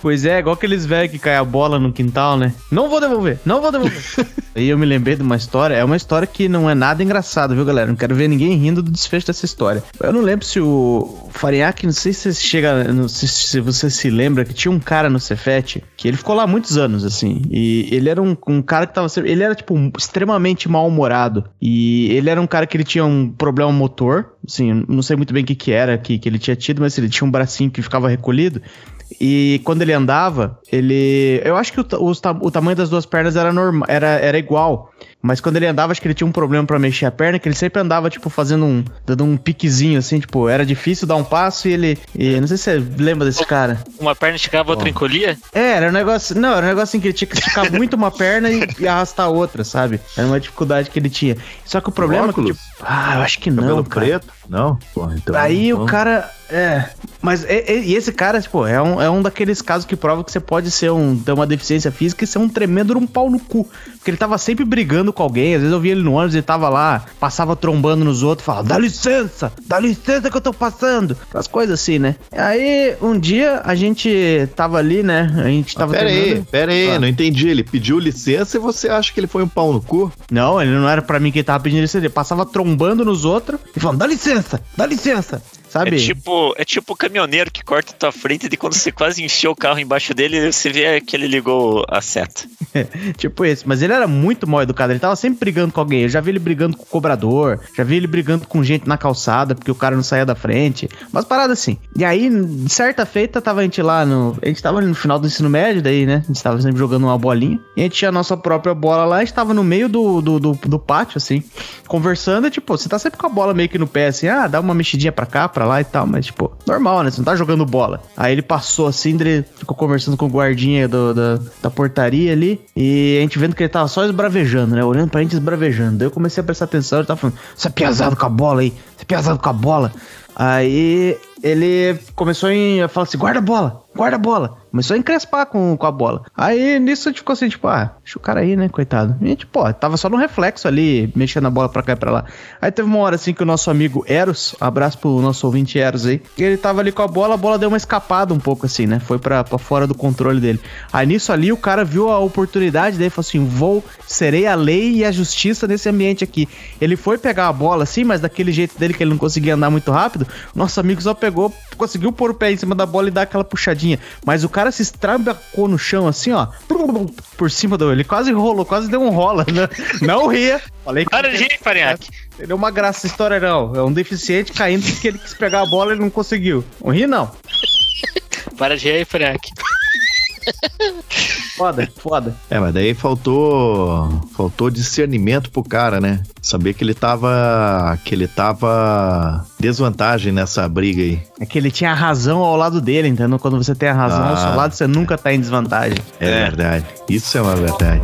S2: Pois é, igual aqueles velhos que caem a bola no quintal, né? Não vou devolver, não vou devolver. [laughs] Aí eu me lembrei de uma história, é uma história que não é nada engraçada, viu, galera? Não quero ver ninguém rindo do desfecho dessa história. Eu não lembro se o Farinhaque, não sei se chega, não sei se você se lembra que tinha um cara no Cefete, que ele ficou lá muitos anos, assim, e ele era um, um cara que tava, ele era, tipo, extremamente mal-humorado, e ele era um cara que ele tinha um problema motor, assim, não sei muito bem o que que era que, que ele tinha tido, mas ele tinha um bracinho que ficava recolhido, e quando ele andava, ele. Eu acho que o, ta- o tamanho das duas pernas era, normal, era, era igual. Mas quando ele andava, acho que ele tinha um problema pra mexer a perna, que ele sempre andava, tipo, fazendo um. dando um piquezinho, assim, tipo, era difícil dar um passo e ele. E, não sei se você lembra desse cara.
S7: Uma perna esticava, outra encolhia?
S2: É, era um negócio. Não, era um negócio assim que ele tinha que esticar [laughs] muito uma perna e, e arrastar a outra, sabe? Era uma dificuldade que ele tinha. Só que o problema é que, tipo, Ah, eu acho que não.
S6: Cabelo preto? Não? Porra, então.
S2: Aí
S6: então-
S2: o cara. É. Mas e, esse cara, tipo, é um, é um daqueles casos que prova que você pode ser um. ter uma deficiência física e ser um tremendo de um pau no cu. Porque ele tava sempre brigando com alguém. Às vezes eu via ele no ônibus, ele tava lá, passava trombando nos outros, falava, dá licença, dá licença que eu tô passando. As coisas assim, né? Aí um dia a gente tava ali, né? A gente tava
S6: Pera aí,
S2: terminando-
S6: pera aí,
S2: Ah.
S6: não entendi. Ele pediu licença e você acha que ele foi um pau no cu?
S2: Não, ele não era pra mim que ele tava pedindo licença. Ele passava trombando nos outros e falando, dá licença, dá licença. Sabe?
S7: É tipo, é tipo o caminhoneiro que corta a tua frente e quando você quase encheu o carro embaixo dele, você vê que ele ligou a seta. [laughs]
S2: Tipo esse, mas ele era muito mal educado, ele tava sempre brigando com alguém. Eu já vi ele brigando com o cobrador, já vi ele brigando com gente na calçada porque o cara não saía da frente. Umas paradas assim. E aí, certa feita, tava a gente lá no. A gente tava ali no final do ensino médio, daí, né? A gente tava sempre jogando uma bolinha. E a gente tinha a nossa própria bola lá, a gente tava no meio do, do, do, do pátio, assim, conversando. E, tipo, você tá sempre com a bola meio que no pé, assim, ah, dá uma mexidinha pra cá, pra lá e tal. Mas, tipo, normal, né? Você não tá jogando bola. Aí ele passou assim, ele ficou conversando com o guardinha do- da, da portaria ali. E a gente vendo que ele tava só esbravejando, né? Olhando pra gente esbravejando. Daí eu comecei a prestar atenção, ele tava falando, você é piazado com a bola aí, você é piazado com a bola. Aí ele começou a falar assim: guarda a bola, guarda a bola. Começou a encrespar com, com a bola. Aí nisso a gente ficou assim, tipo, ah, deixa o cara aí, né, coitado. E a gente, pô, tava só no reflexo ali, mexendo a bola pra cá e pra lá. Aí teve uma hora assim que o nosso amigo Eros, abraço pro nosso ouvinte Eros aí, ele tava ali com a bola, a bola deu uma escapada um pouco assim, né? Foi pra, pra fora do controle dele. Aí nisso ali o cara viu a oportunidade e falou assim: vou, serei a lei e a justiça nesse ambiente aqui. Ele foi pegar a bola assim, mas daquele jeito dele que ele não conseguia andar muito rápido, nosso amigo só pegou, conseguiu pôr o pé em cima da bola e dar aquela puxadinha. Mas o cara se estrambacou no chão assim, ó, por cima do. Ele quase rolou, quase deu um rola, né? Não ria. Falei que
S7: Para de rir, Farinhaque.
S2: ele é uma graça essa história, não. É um deficiente caindo porque ele quis pegar a bola e ele não conseguiu. Não ri, não.
S7: Para de rir, Farinhaque. [laughs]
S2: Foda, foda.
S6: É, mas daí faltou faltou discernimento pro cara, né? Saber que ele tava que ele tava desvantagem nessa briga aí.
S2: É que ele tinha a razão ao lado dele, entendeu? Quando você tem a razão ao
S6: Ah.
S2: seu lado, você nunca tá em desvantagem.
S6: É, verdade. Isso é uma verdade.